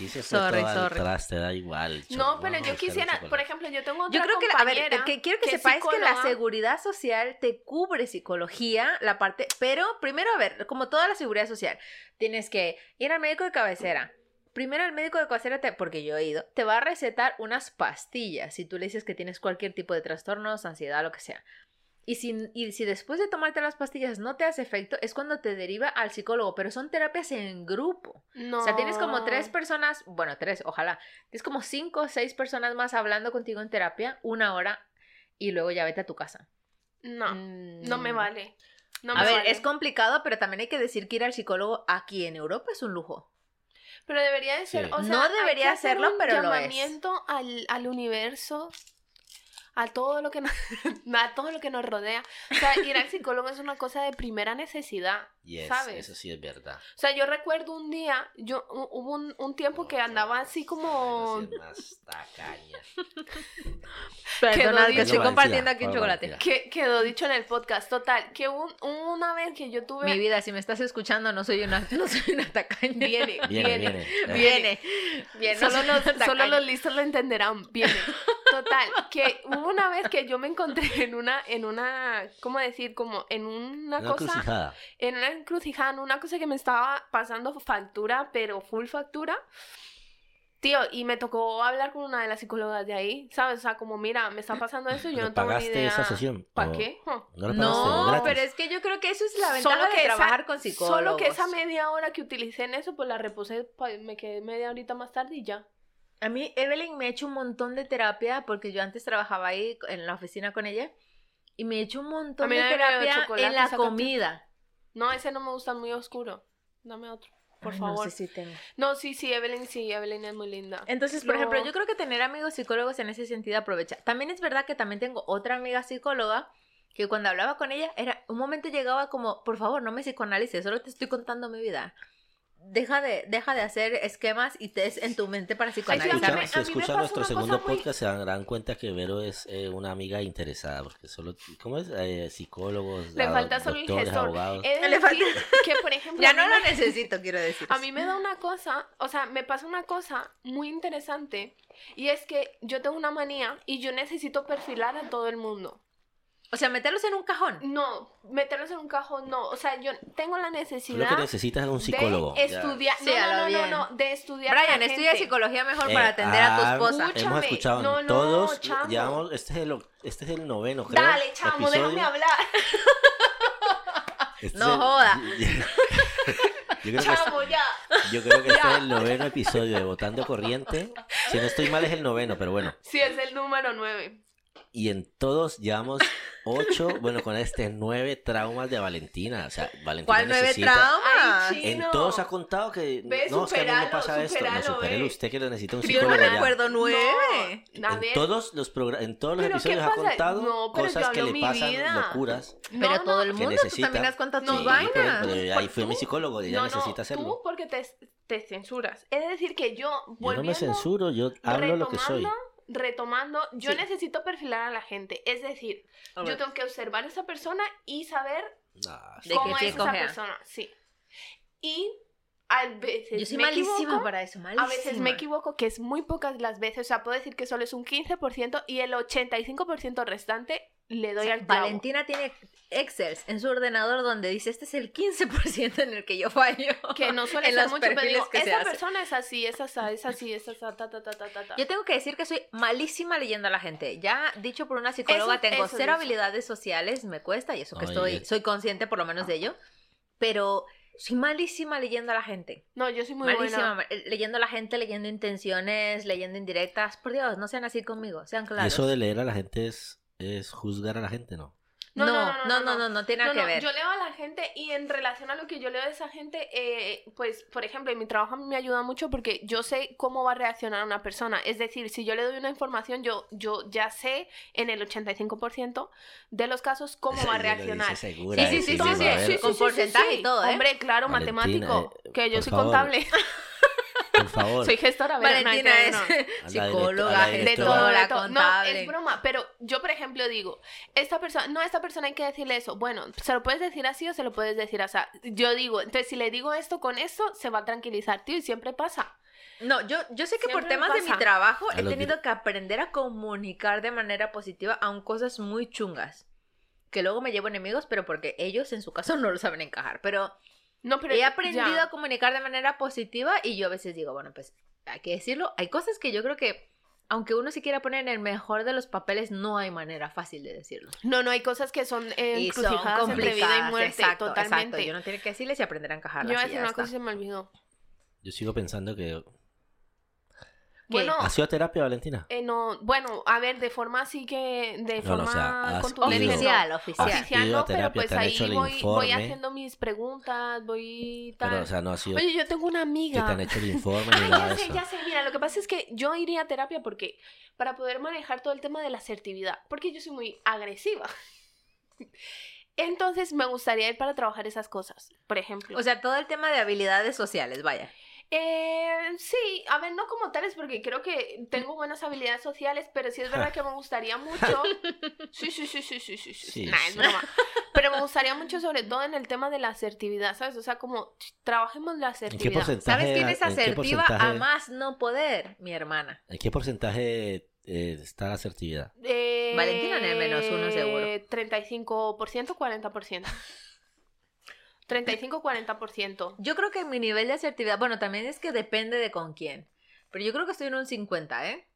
Aquí se fue Sorry, todo traste da igual No, pero yo quisiera, por ejemplo, yo tengo otra Yo creo que, a ver, que quiero que, es sepáis que la seguridad social te cubre psicología, la parte, pero primero, a ver, como toda la seguridad social, tienes que ir al médico de cabecera, primero el médico de cabecera, te, porque yo he ido, te va a recetar unas pastillas si tú le dices que tienes cualquier tipo de trastornos, ansiedad, lo que sea. Y si, y si después de tomarte las pastillas no te hace efecto, es cuando te deriva al psicólogo, pero son terapias en grupo. No. O sea, tienes como tres personas, bueno, tres, ojalá. Tienes como cinco o seis personas más hablando contigo en terapia, una hora, y luego ya vete a tu casa. No, no me Mm. vale. No me a ver, vale. es complicado, pero también hay que decir que ir al psicólogo aquí en Europa es un lujo. Pero debería de ser, Sí. o sea, No debería hacer serlo, un pero lo es. llamamiento al, al universo, a todo lo que nos, a todo lo que nos rodea. O sea, ir al psicólogo es una cosa de primera necesidad, Yes, ¿sabes? eso sí es verdad. O sea, yo recuerdo un día, yo hu- hubo un, un tiempo que andaba así como más tacaña. Perdona, que estoy compartiendo aquí un chocolate. Que quedó dicho en el podcast. Total, que un- una vez que yo tuve Mi vida, si me estás escuchando, no soy una, no soy una tacaña. viene, Viene, viene, viene. Viene. Viene. no Solo los, solo los listos lo entenderán. Viene. Total, que hubo una vez que yo me encontré en una, en una, ¿cómo decir? Como en una, Una cosa, crucijada. en una encrucijada, en una cosa que me estaba pasando factura, pero full factura. Tío, y me tocó hablar con una de las psicólogas de ahí, ¿sabes? O sea, como, mira, me está pasando eso y yo ¿Pero no tengo ni pagaste idea. esa sesión? ¿Para ¿O qué? Huh. ¿No pagaste? No, pero es que yo creo que eso es la ventaja de esa- trabajar con psicólogos. Solo que esa media hora que utilicé en eso, pues la repuse, pa- me quedé media horita más tarde y ya. A mí Evelyn me ha hecho un montón de terapia porque yo antes trabajaba ahí en la oficina con ella y me ha hecho un A montón de terapia en la comida. No, ese no me gusta muy oscuro. Dame otro, por Ay, favor. No sé si tengo. No, sí, sí, Evelyn, sí, Evelyn es muy linda. Entonces, por No. ejemplo, yo creo que tener amigos psicólogos en ese sentido aprovecha. También es verdad que también tengo otra amiga psicóloga que cuando hablaba con ella era un momento llegaba como, por favor, no me psicoanalices, solo te estoy contando mi vida. Deja de, deja de hacer esquemas y test en tu mente para psicoanalizarme. me- si escuchan nuestro segundo muy- podcast se darán cuenta que Vero es eh, una amiga interesada, porque solo, ¿cómo es? Eh, psicólogos, Le ah, falta solo el gestor. Le que, por ejemplo, Ya no lo me- necesito, quiero decir. A mí me da una cosa, o sea, me pasa una cosa muy interesante y es que yo tengo una manía y yo necesito perfilar a todo el mundo. O sea, meterlos en un cajón. No, meterlos en un cajón, no. O sea, yo tengo la Tú lo necesidad que necesitas es un psicólogo. de estudiar. Sí, no, no, no, no, no, de estudiar. a Brian, estudia psicología mejor Eh, para atender a tu ah, esposa. Escucha. Hemos Escúchame. escuchado No, no, todos, chamo. llevamos, este es el, este es el noveno, creo. Dale, chamo, episodio. déjame hablar. Este No es el- joda. Yo creo, que Chamo, ya. yo creo que este Ya. es el noveno episodio de Votando Corriente. Si no estoy mal es el noveno, pero bueno. Sí, es el número 9. Y en todos llevamos ocho, bueno, con este nueve traumas de Valentina. O sea, Valentina ¿Cuál nueve traumas? En no. todos ha contado que Ve, no, es que a mí me pasa esto. No, supérelo usted que lo necesita un Yo psicólogo no ya. recuerdo nueve. No, En todos los en todos los ¿Pero qué episodios ha contado No, pero yo cosas que le pasan, vida. locuras. Pero No, todo no. el mundo, tú necesita. también has contado Sí, tus por- vainas. pero ahí fue mi tú- psicólogo, ella no, necesita no, hacerlo. Tú porque te, te censuras. Es decir, que yo, Yo no volviendo, me censuro, yo hablo lo que soy. Retomando, yo Sí. necesito perfilar a la gente. Es decir, yo tengo que observar a esa persona y saber Nah, cómo es esa persona. Sí. Y a veces Yo soy me malísima equivoco, para eso, malísima. A veces me equivoco, que es muy pocas las veces. O sea, puedo decir que solo es un 15% y el 85% restante le doy al clavo. Valentina tiene Excel en su ordenador donde dice este es el 15% en el que yo fallo. Que no suele en ser los mucho, pero digo, esa persona es así, es así, es así, es así, ta, ta, ta, ta, ta, ta. Yo tengo que decir que soy malísima leyendo a la gente. Ya dicho por una psicóloga, Eso- tengo eso cero dice. habilidades sociales, me cuesta y eso que Oye. estoy, soy consciente por lo menos de ello. Pero soy malísima leyendo a la gente. No, yo soy muy malísima buena. eh, leyendo a la gente, leyendo intenciones, leyendo indirectas. Por Dios, no sean así conmigo, sean Y claros. eso de leer a la gente es, es juzgar a la gente, ¿no? No, no, no, no, no, tiene nada No, que no, ver. Yo leo a la gente y en relación a lo que yo leo de esa gente, eh, pues, por ejemplo, en mi trabajo a mí me ayuda mucho porque yo sé cómo va a reaccionar una persona. Es decir, si yo le doy una información, yo, yo ya sé en el 85% de los casos cómo va a reaccionar. Sí, sí, sí, sí, con porcentaje y todo, ¿eh? Hombre, claro, matemático, eh, que yo soy contable. Por favor. soy gestora. a ver, no, Valentina no, es no. La psicóloga, la de todo, gestora, todo. No, contable. es broma, pero yo, por ejemplo, digo, esta persona, no, a esta persona hay que decirle eso. Bueno, se lo puedes decir así o se lo puedes decir así. Yo digo, entonces si le digo esto con esto, se va a tranquilizar, tío, y siempre pasa. No, yo, yo sé que por Siempre me temas de mi trabajo A he tenido que aprender a comunicar de manera positiva aun cosas muy chungas. Que luego me llevo enemigos, pero porque ellos en su caso no lo saben encajar. Pero No, pero He aprendido ya. a comunicar de manera positiva y yo a veces digo, bueno, pues hay que decirlo. Hay cosas que yo creo que, aunque uno se quiera poner en el mejor de los papeles, no hay manera fácil de decirlo. No, no, hay cosas que son eh, son entre vida y complicadas. muerte, exacto, totalmente. exacto. Yo no tiene que decirles y aprender a Yo encajarlas. iba a y decir una está. cosa y se me olvidó. Yo sigo pensando que... ¿Qué? Bueno, ¿Ha sido terapia, Valentina? eh, no, bueno, a ver, de forma así que, de No, no, o forma sea. Oficial, oficial. Oficial no, pero pues ahí voy, voy haciendo mis preguntas, voy tal. Pero, o sea, no ha sido Oye, yo tengo una que amiga. te han hecho el informe Ah, nada ya sé, eso. ya sé. Mira, lo que pasa es que yo iría a terapia porque para poder manejar todo el tema de la asertividad, porque yo soy muy agresiva. Entonces me gustaría ir para trabajar esas cosas, por ejemplo. O sea, todo el tema de habilidades sociales, vaya. Eh, sí, a ver, no como tales, porque creo que tengo buenas habilidades sociales, pero sí es verdad que me gustaría mucho. Sí, sí, sí, sí, sí, sí. sí. Sí, Nah, es sí. broma. Pero me gustaría mucho, sobre todo en el tema de la asertividad, ¿sabes? O sea, como trabajemos la ¿En qué asertividad. porcentaje? ¿Sabes quién es asertiva a más no poder? Mi hermana. ¿En qué porcentaje eh, está la asertividad? Eh, Valentina en el menos uno, seguro. 35%, 40%. 35-40%. Yo creo que mi nivel de asertividad, bueno, también es que depende de con quién. Pero yo creo que estoy en un 50, ¿eh?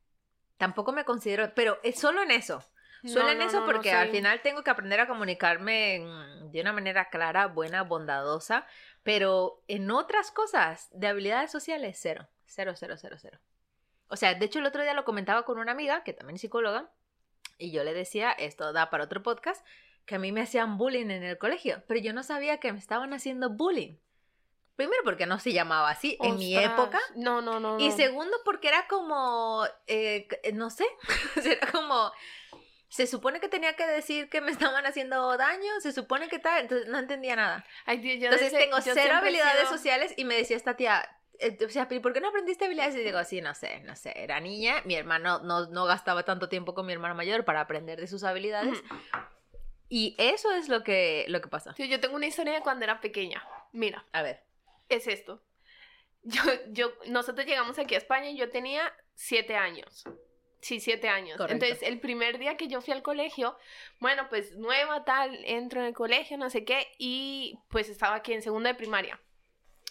Tampoco me considero, pero es solo en eso. Solo No, en no, eso no, porque al final tengo que aprender a comunicarme de una manera clara, buena, bondadosa, pero en otras cosas de habilidades sociales, cero, cero, cero, cero, cero. O sea, de hecho el otro día lo comentaba con una amiga, que también es psicóloga, y yo le decía, esto da para otro podcast, que a mí me hacían bullying en el colegio, pero yo no sabía que me estaban haciendo bullying. Primero porque no se llamaba así en mi época. No, no, no. Y no. segundo, porque era como, eh, no sé, era como, se supone que tenía que decir que me estaban haciendo daño, se supone que tal, entonces no entendía nada. Ay, yo Entonces desde- tengo yo cero habilidades sido- sociales y me decía esta tía, eh, o sea, ¿pero ¿por qué no aprendiste habilidades? Y digo, sí, no sé, no sé, era niña, mi hermano no, no gastaba tanto tiempo con mi hermano mayor para aprender de sus habilidades. Y eso es lo que, lo que pasa. Sí, yo tengo una historia de cuando era pequeña. Mira, A ver. es esto. Yo, yo, nosotros llegamos aquí a España y yo tenía siete años. Sí, siete años. Correcto. Entonces, el primer día que yo fui al colegio, bueno, pues nueva tal, entro en el colegio, no sé qué, y pues estaba aquí en segundo de primaria.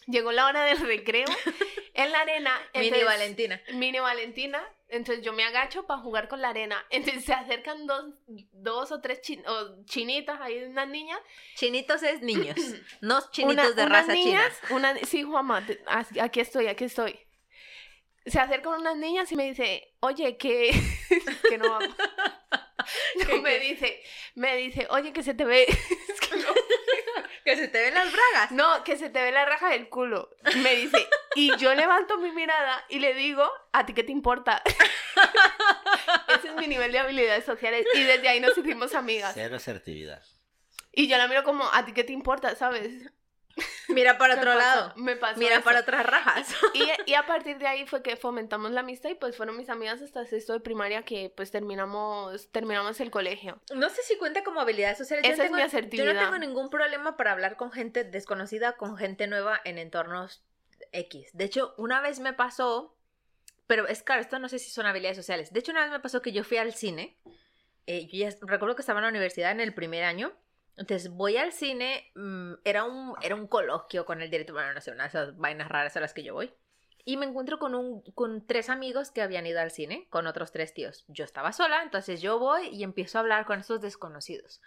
Llegó la hora del recreo en la arena. Mini entonces- Valentina. Mini Valentina. Entonces yo me agacho para jugar con la arena. Entonces se acercan dos, dos o tres chin- o chinitas, ahí unas niñas. Chinitos es niños, no chinitos Una- de unas raza niñas, china. una- sí, Juanma, aquí estoy, aquí estoy. Se acercan unas niñas y me dice, oye, que, que no vamos. No, ¿Qué, me qué? dice, me dice, oye, que se te ve, es que no, Que se te ven las bragas. no, que se te ve la raja del culo. Me dice, y yo levanto mi mirada y le digo, ¿a ti qué te importa? Ese es mi nivel de habilidades sociales y desde ahí nos hicimos amigas. Cero asertividad. Y yo la miro como, ¿a ti qué te importa? ¿Sabes? Mira para otro pasó- lado. Me pasó Mira eso. para otras rajas. Y, y a partir de ahí fue que fomentamos la amistad y pues fueron mis amigas hasta sexto de primaria que pues terminamos, terminamos el colegio. No sé si cuenta como habilidades sociales. Esa yo, es tengo- mi yo asertividad. no tengo ningún problema para hablar con gente desconocida, con gente nueva en entornos De hecho, una vez me pasó, pero es claro, esto no sé si son habilidades sociales. De hecho, una vez me pasó que yo fui al cine. eh, yo ya recuerdo que estaba en la universidad en el primer año. Entonces voy al cine, mm, era, un, era un coloquio con el director, bueno, no sé, una de esas vainas raras a las que yo voy. Y me encuentro con, un, con tres amigos que habían ido al cine, con otros tres tíos. Yo estaba sola, entonces yo voy y empiezo a hablar con esos desconocidos.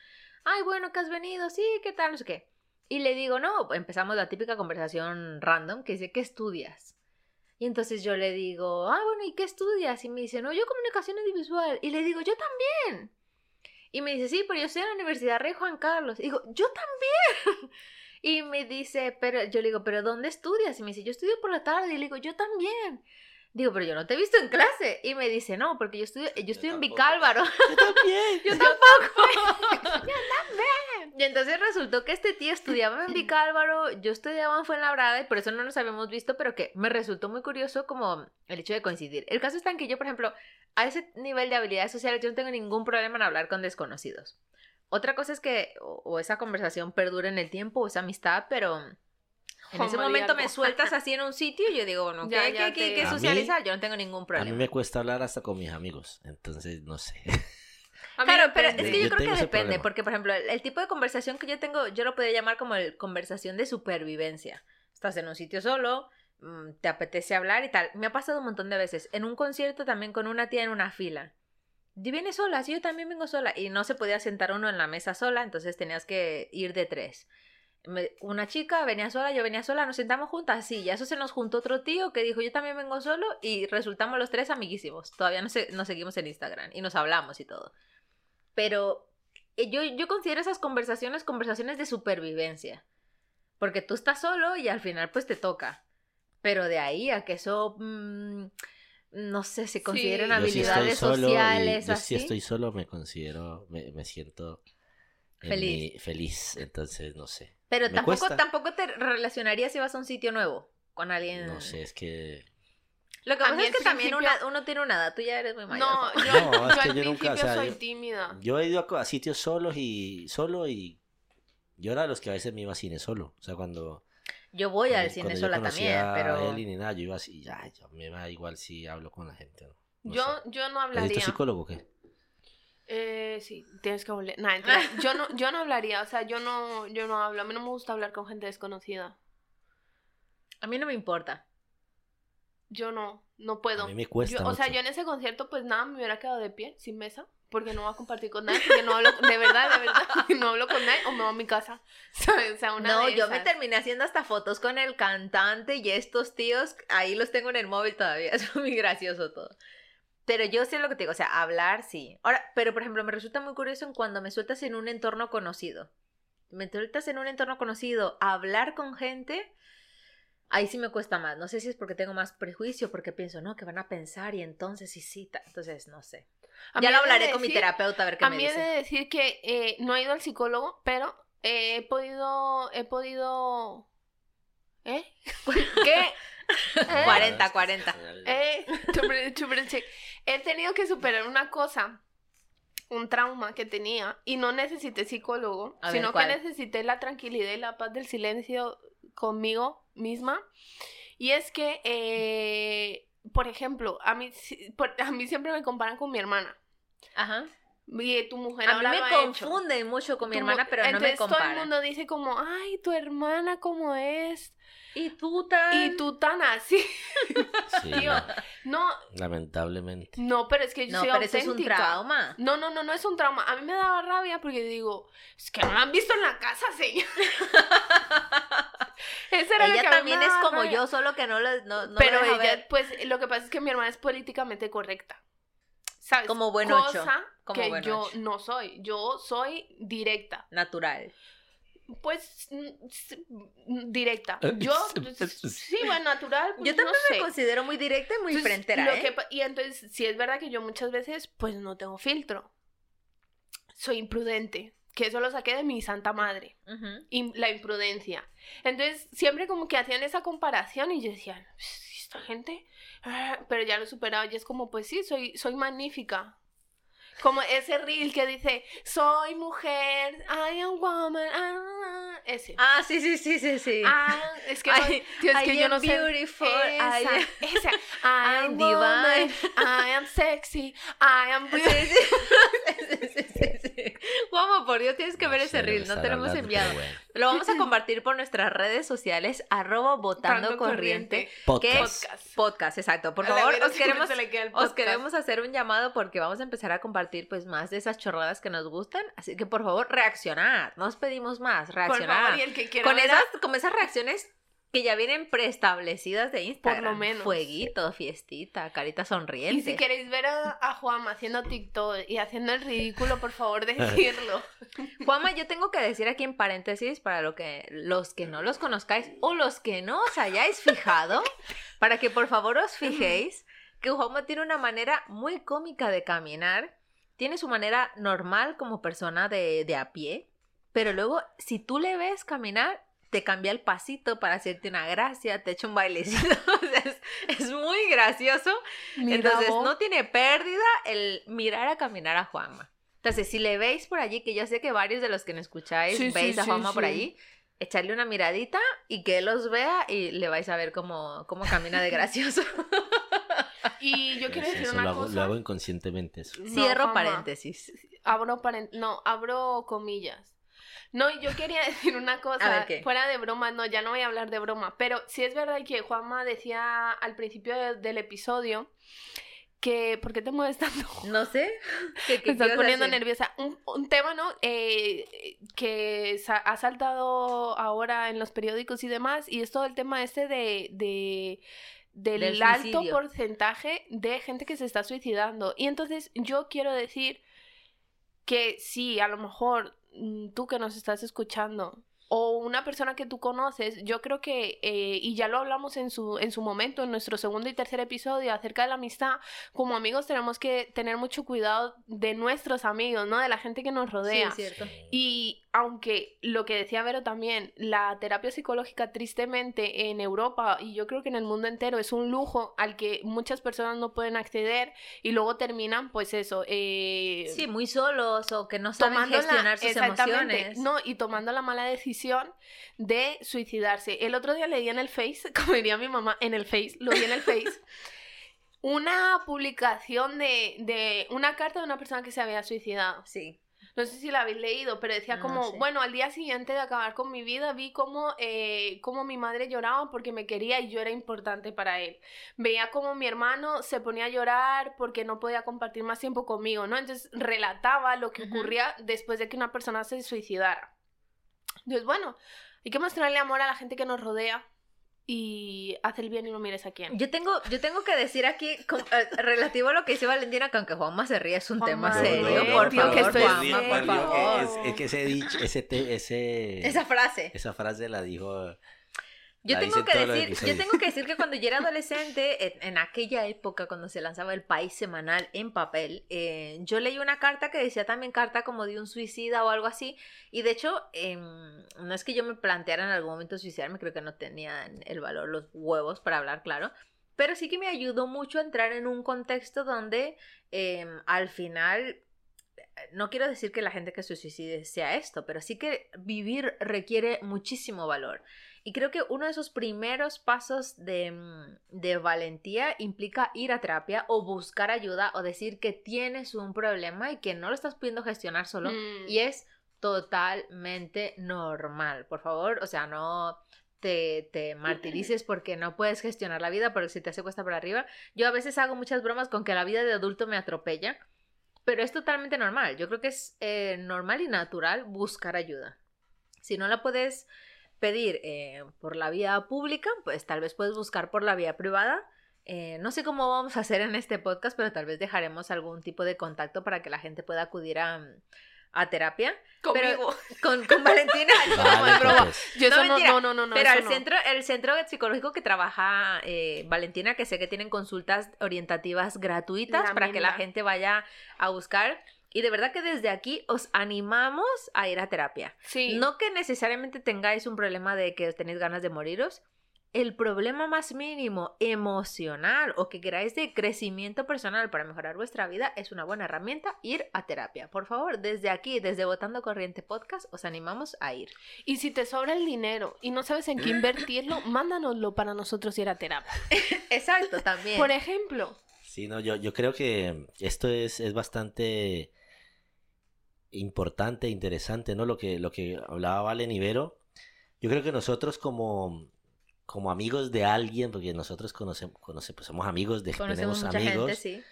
Ay, bueno, que has venido, sí, ¿qué tal? No sé qué. Y le digo, no, empezamos la típica conversación random que dice, ¿qué estudias? Y entonces yo le digo, ah, bueno, ¿y qué estudias? Y me dice, no, yo comunicación audiovisual. Y le digo, yo también. Y me dice, sí, pero yo estoy en la Universidad Rey Juan Carlos. Y digo, yo también. Y me dice, pero yo le digo, ¿pero dónde estudias? Y me dice, yo estudio por la tarde. Y le digo, yo también. Digo, pero yo no te he visto en clase. Y me dice, no, porque yo estudio, yo estoy en. Vicálvaro. Yo también. Yo tampoco. yo también. Y entonces resultó que este tío estudiaba en Vicálvaro, yo estudiaba en Fuenlabrada y por eso no nos habíamos visto, pero que me resultó muy curioso como el hecho de coincidir. El caso está en que yo, por ejemplo, a ese nivel de habilidades sociales yo no tengo ningún problema en hablar con desconocidos. Otra cosa es que o, o esa conversación perdure en el tiempo o esa amistad, pero en ese momento algo. me sueltas así en un sitio y yo digo, bueno, ¿qué, Ya, qué- ya qué- te- qué A mí- socializar? Yo no tengo ningún A mí problema. me cuesta hablar hasta con mis amigos, entonces no sé. Claro, pero es que yo, Yo creo que depende, problema. porque por ejemplo, el, el tipo de conversación que yo tengo, yo lo podría llamar como el conversación de supervivencia. Estás en un sitio solo, mm, te apetece hablar y tal. Me ha pasado un montón de veces. En un concierto también con una tía en una fila. Y viene sola, sí, yo también vengo sola. Y no se podía sentar uno en la mesa sola, entonces tenías que ir de tres. Me- una chica venía sola, yo venía sola, nos sentamos juntas, sí, y a eso se nos juntó otro tío que dijo yo también vengo solo y resultamos los tres amiguísimos. Todavía nos, se- nos seguimos en Instagram y nos hablamos y todo. Pero eh, yo, yo considero esas conversaciones conversaciones de supervivencia. Porque tú estás solo y al final pues te toca. Pero de ahí a que eso, mm, no sé, se Sí. Yo estoy habilidades solo y sociales, yo así. si estoy solo me considero, me, me siento en Feliz. mi- feliz, entonces no sé. Pero tampoco, cuesta. tampoco te relacionarías si vas a un sitio nuevo con alguien. No sé, es que Lo que A pasa es que también principio- una- uno tiene una edad, tú ya eres muy mayor. No, yo, No, es yo que al yo nunca, o principio sea, soy yo- tímida. yo he ido a, a sitios solos y solo y yo era de los que a veces me iba a cine solo, o sea, cuando Yo voy al cine yo sola también, a pero... Eli ni nada, yo iba así, ya, ya, me da igual si hablo con la gente, ¿no? No yo, sé. yo no ¿Has visto hablaría. psicólogo o qué? Eh, sí, tienes que hablar. Nah, yo no, yo no hablaría, o sea, yo no, yo no hablo. A mí no me gusta hablar con gente desconocida. A mí no me importa. Yo no, no puedo. A mí me cuesta Yo- o sea, yo en ese concierto, pues nada, me hubiera quedado de pie, sin mesa, porque no voy a compartir con nadie, porque no hablo, de verdad, de verdad, no hablo con nadie, o me voy a mi casa, ¿sabes? O sea, una No, yo me terminé haciendo hasta fotos con el cantante y estos tíos, ahí los tengo en el móvil todavía, es muy gracioso todo. Pero yo sé lo que te digo, o sea, hablar sí. Ahora, pero por ejemplo, me resulta muy curioso en cuando me sueltas en un entorno conocido. Me sueltas en un entorno conocido, hablar con gente, ahí sí me cuesta más. No sé si es porque tengo más prejuicio, porque pienso, no, que van a pensar y entonces sí, sí, entonces no sé. A ya mí lo de hablaré con mi terapeuta a ver qué A me mí he dice. de decir que eh, no he ido al psicólogo, pero he podido, he podido... ¿Eh? ¿Qué? ¿Eh? 40, 40. Eh, chupre- chupre- che. He tenido que superar una cosa, un trauma que tenía, y no necesité psicólogo, ver, sino ¿cuál? que necesité la tranquilidad y la paz del silencio conmigo misma. Y es que, eh, por ejemplo, a mí, por- a mí siempre me comparan con mi hermana. Ajá. Y tu mujer A mí me lo ha hecho. confunden mucho con mi Tu hermana, pero no me Entonces todo el comparan. mundo dice como, ay, tu hermana cómo es, Y tú tan... y tú tan así. Sí, Tío, no, No, lamentablemente. no, pero es que yo No, soy pero eso es un auténtica. trauma. No, no, no, no es un trauma. A mí me daba rabia porque digo, es que no la han visto en la casa, señor. Esa era la Ella que a mí también me es como rabia. yo, solo que no lo no, Pero ella, ver. pues, lo que pasa es que mi hermana es políticamente correcta. ¿Sabes? Como buen Cosa ocho, como que buen yo ocho. no soy. Yo soy directa. natural. Pues, mm, directa. Eh, Yo, pues, sí, bueno, natural. pues, Yo también no me sé. considero muy directa y muy Entonces, frentera, lo ¿eh? que y entonces, sí es verdad que yo muchas veces, pues no tengo filtro. Soy imprudente. Que eso lo saqué de mi santa madre. Ujú. im- la imprudencia. Entonces, siempre como que hacían esa comparación y yo decía, "Sí, esta gente, ah", pero ya lo he superado y es como, pues sí, soy, soy magnífica. Como ese reel que dice, soy mujer, I am woman, ah", ese. Ah, sí, sí, sí, sí, sí. Ah, es que, I- tío, es que I yo am no sé. beautiful, Esa, I am- esa. I am divine, divine. I am sexy, I am beautiful. sí. sí, sí, Juanma, por Dios, tienes que No ver ese reel, no están te lo hemos hablando, enviado. bueno. Lo vamos a compartir por nuestras redes sociales, arroba votando corriente. Podcast. Podcast. Podcast, exacto. Por favor, os queremos, os queremos hacer un llamado porque vamos a empezar a compartir pues más de esas chorradas que nos gustan. Así que por favor, reaccionad. No os pedimos más, Por reaccionad. favor, y el que quiera con ver esas, con esas reacciones que ya vienen preestablecidas de Instagram. lo menos. Fueguito, fiestita, carita sonriente. Y si queréis ver a, a Juanma haciendo TikTok y haciendo el ridículo, por favor, decirlo. Juanma, yo tengo que decir aquí en paréntesis para lo que, los que no los conozcáis o los que no os hayáis fijado, para que por favor os fijéis que Juanma tiene una manera muy cómica de caminar, tiene su manera normal como persona de, de a pie, pero luego si tú le ves caminar, te cambia el pasito para hacerte una gracia, te echa un bailecito, o sea, es, es muy gracioso. Entonces, vos. no tiene pérdida el mirar a caminar a Juanma. Entonces, si le veis por allí, que yo sé que varios de los que me escucháis Sí, veis sí, a sí, Juanma por sí. allí, echarle una miradita y que él los vea y le vais a ver cómo, cómo camina de gracioso. Y yo quiero decir eso una lo hago, cosa. lo hago inconscientemente. Eso. No, Cierro Juanma. paréntesis. abro paren- no, abro comillas. No, yo quería decir una cosa, fuera de broma, no, ya no voy a hablar de broma, pero sí es verdad que Juanma decía al principio de- del episodio que, ¿por qué te mueves tanto? No sé. ¿Qué, qué Me estás poniendo nerviosa. Un, un tema, ¿no? Eh, que sa- ha saltado ahora en los periódicos y demás, y es todo el tema este de, de- del, Del alto porcentaje de gente que se está suicidando. Y entonces yo quiero decir que sí, a lo mejor tú que nos estás escuchando o una persona que tú conoces, yo creo que, eh, y ya lo hablamos en su, en su momento, en nuestro segundo y tercer episodio acerca de la amistad, como amigos tenemos que tener mucho cuidado de nuestros amigos, ¿no? De la gente que nos Sí, rodea. es cierto. Y aunque lo que decía Vero también, la terapia psicológica tristemente en Europa y yo creo que en el mundo entero es un lujo al que muchas personas no pueden acceder y luego terminan pues eso, eh, Sí, muy solos o que no saben gestionar sus exactamente, emociones. No, y tomando la mala decisión de suicidarse. El otro día leí en el Face, como diría mi mamá, en el Face, lo vi en el Face, una publicación de, de una carta de una persona que se había suicidado. Sí. No sé si la habéis leído, pero decía No como, bueno, al día siguiente de acabar con mi vida vi como, eh, como mi madre lloraba porque me quería y yo era importante para él. Veía como mi hermano se ponía a llorar porque no podía compartir más tiempo conmigo, ¿no? Entonces relataba lo que ocurría después de que una persona se suicidara. Entonces, bueno, hay que mostrarle amor a la gente que nos rodea y haz el bien y no mires a quién. Yo tengo, yo tengo que decir aquí, con- eh, relativo a lo que dice Valentina, que aunque Juanma se ríe, es un tema Juanma, serio. eh, por favor, que estoy Juanma, serio. por favor. es, es que ese ese, ese Esa frase. esa frase la dijo Yo tengo que decir, yo tengo que decir que cuando yo era adolescente, en, en aquella época cuando se lanzaba el país semanal en papel, eh, yo leí una carta que decía también carta como de un suicida o algo así. Y de hecho, em, no es que yo me planteara en algún momento suicidarme, creo que no tenían el valor, los huevos para hablar claro. Pero sí que me ayudó mucho a entrar en un contexto donde em, al final no quiero decir que la gente que se suicide sea esto, pero sí que vivir requiere muchísimo valor. Y creo que uno de esos primeros pasos de, mm, de valentía implica ir a terapia o buscar ayuda o decir que tienes un problema y que no lo estás pudiendo gestionar solo. Mm. Y es totalmente normal. Por favor, o sea, no te, te martirices porque no puedes gestionar la vida, porque si te hace cuesta para arriba. Yo a veces hago muchas bromas con que la vida de adulto me atropella, pero es totalmente normal. Yo creo que es eh, normal y natural buscar ayuda. Si no la puedes pedir eh, por la vía pública, pues tal vez puedes buscar por la vía privada. Eh, no sé cómo vamos a hacer en este podcast, pero tal vez dejaremos algún tipo de contacto para que la gente pueda acudir a, a terapia. Conmigo. Con, con Valentina. Vale, es broma. Yo No, eso no, mentira, no, no, no, no, Pero el no. centro, el centro psicológico que trabaja eh, Valentina, que sé que tienen consultas orientativas gratuitas La para que la gente vaya a buscar. Y de verdad que desde aquí os animamos a ir a terapia. Sí. No que necesariamente tengáis un problema de que tenéis ganas de moriros. El problema más mínimo emocional o que queráis de crecimiento personal para mejorar vuestra vida es una buena herramienta ir a terapia. Por favor, desde aquí, desde Votando Corriente Podcast, os animamos a ir. Y si te sobra el dinero y no sabes en qué invertirlo, mándanoslo para nosotros ir a terapia. Exacto, también. Por ejemplo, Sí, no, yo, yo creo que esto es, es bastante importante, interesante, ¿no? Lo que, lo que hablaba Valen Ibero. Yo creo que nosotros como, como amigos de alguien, porque nosotros conocemos, pues somos amigos de Conocemos tenemos amigos, gente, sí.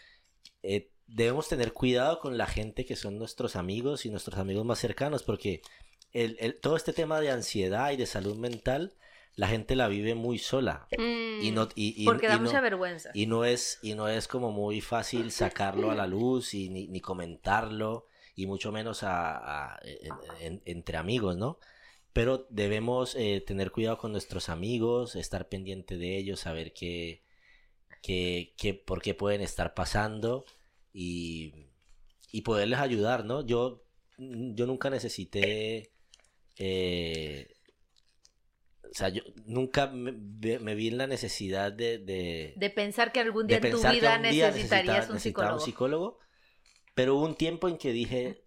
eh, debemos tener cuidado con la gente que son nuestros amigos y nuestros amigos más cercanos, porque el, el- todo este tema de ansiedad y de salud mental, la gente la vive muy sola. Y no, y, y- Porque da y no- mucha vergüenza. y no es, y no es como muy fácil sacarlo a la luz y ni, ni comentarlo, y mucho menos a, a- en- en- entre amigos, ¿no? Pero debemos eh, tener cuidado con nuestros amigos, estar pendiente de ellos, saber qué, qué, qué- por qué pueden estar pasando y, y poderles ayudar, ¿no? Yo, yo nunca necesité... eh, o sea, yo nunca me, me vi en la necesidad de, de, De pensar que algún día en tu vida un día necesitarías un psicólogo. psicólogo, pero hubo un tiempo en que dije,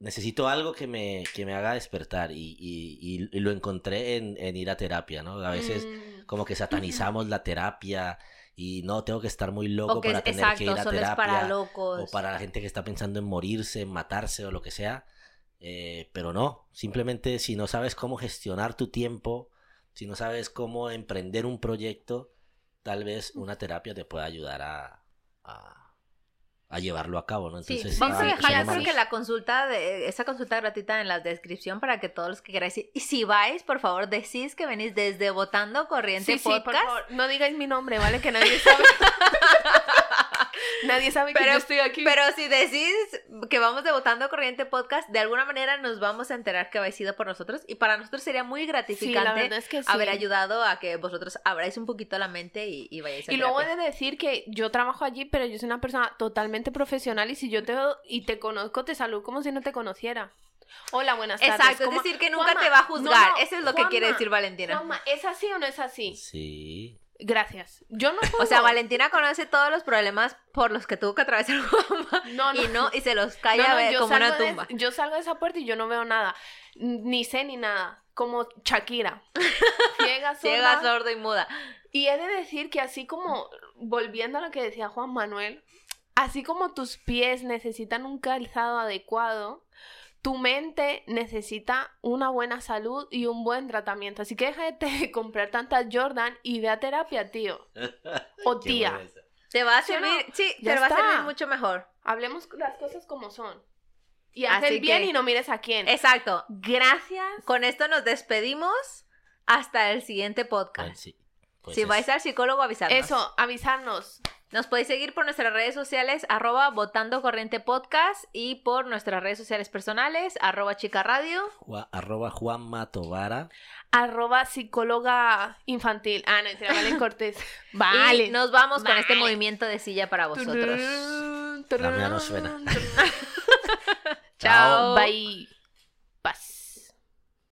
necesito algo que me, que me haga despertar y, y- y- lo encontré en, en ir a terapia, ¿no? A veces mm, como que satanizamos la terapia y no tengo que estar muy loco que para es, tener exacto, que ir a terapia para locos. o para la gente que está pensando en morirse, en matarse o lo que sea. Eh, pero no, simplemente si no sabes cómo gestionar tu tiempo, si no sabes cómo emprender un proyecto, tal vez una terapia te pueda ayudar a, a, a llevarlo a cabo, ¿no? Sí, Entonces, vamos a sí, dejar yo creo que la consulta de esa consulta gratuita en la descripción para que todos los que queráis ir- y si vais, por favor, decís que venís desde Votando Corriente Sí, sí, por Podcast. favor, no digáis mi nombre, ¿vale? Que nadie sabe. nadie sabe que Pero- yo estoy aquí. Pero si decís que vamos de Votando Corriente Podcast, de alguna manera nos vamos a enterar que habéis sido por nosotros y para nosotros sería muy gratificante es que sí. haber ayudado a que vosotros abráis un poquito la mente y, y vayáis a Y luego he de decir que yo trabajo allí, pero yo soy una persona totalmente profesional y si yo te y te conozco, te saludo como si no te conociera. Hola, buenas tardes. Exacto, es ¿cómo- decir, que nunca Juanma, te va a juzgar. no, Eso es lo que quiere decir Valentina. Juanma, ¿es así o no es así? Sí. Gracias. Yo no O sea. Valentina conoce todos los problemas por los que tuvo que atravesar Juanma No, no. y no y se los calla no, ve- yo como una de- tumba. yo salgo de esa puerta y yo no veo nada. Ni sé ni nada. Como Shakira. Ciega, sorda. Ciega, sordo y muda. Y he de decir que así como, volviendo a lo que decía Juan Manuel, así como tus pies necesitan un calzado adecuado, tu mente necesita una buena salud y un buen tratamiento. Así que déjate de comprar tantas Jordan y ve a terapia, tío. O tía. Te va a ¿Sí o no? servir, sí, Ya te va a está. servir mucho mejor. Hablemos las cosas como son. Y haz el bien que- y no mires a quién. Exacto. Gracias. Con esto nos despedimos hasta el siguiente Bueno, podcast. sí. Pues si es- vais al psicólogo, avisarnos. Eso, avisarnos. Nos podéis seguir por nuestras redes sociales, arroba votando corriente podcast y por nuestras redes sociales personales, arroba chica radio. Jua- arroba Juan Matovara. Arroba psicóloga infantil. Ah, no, te Valen Cortés. Y Vale. nos vamos con este movimiento de silla para vosotros. La mía no suena. Chao. Bye. Paz.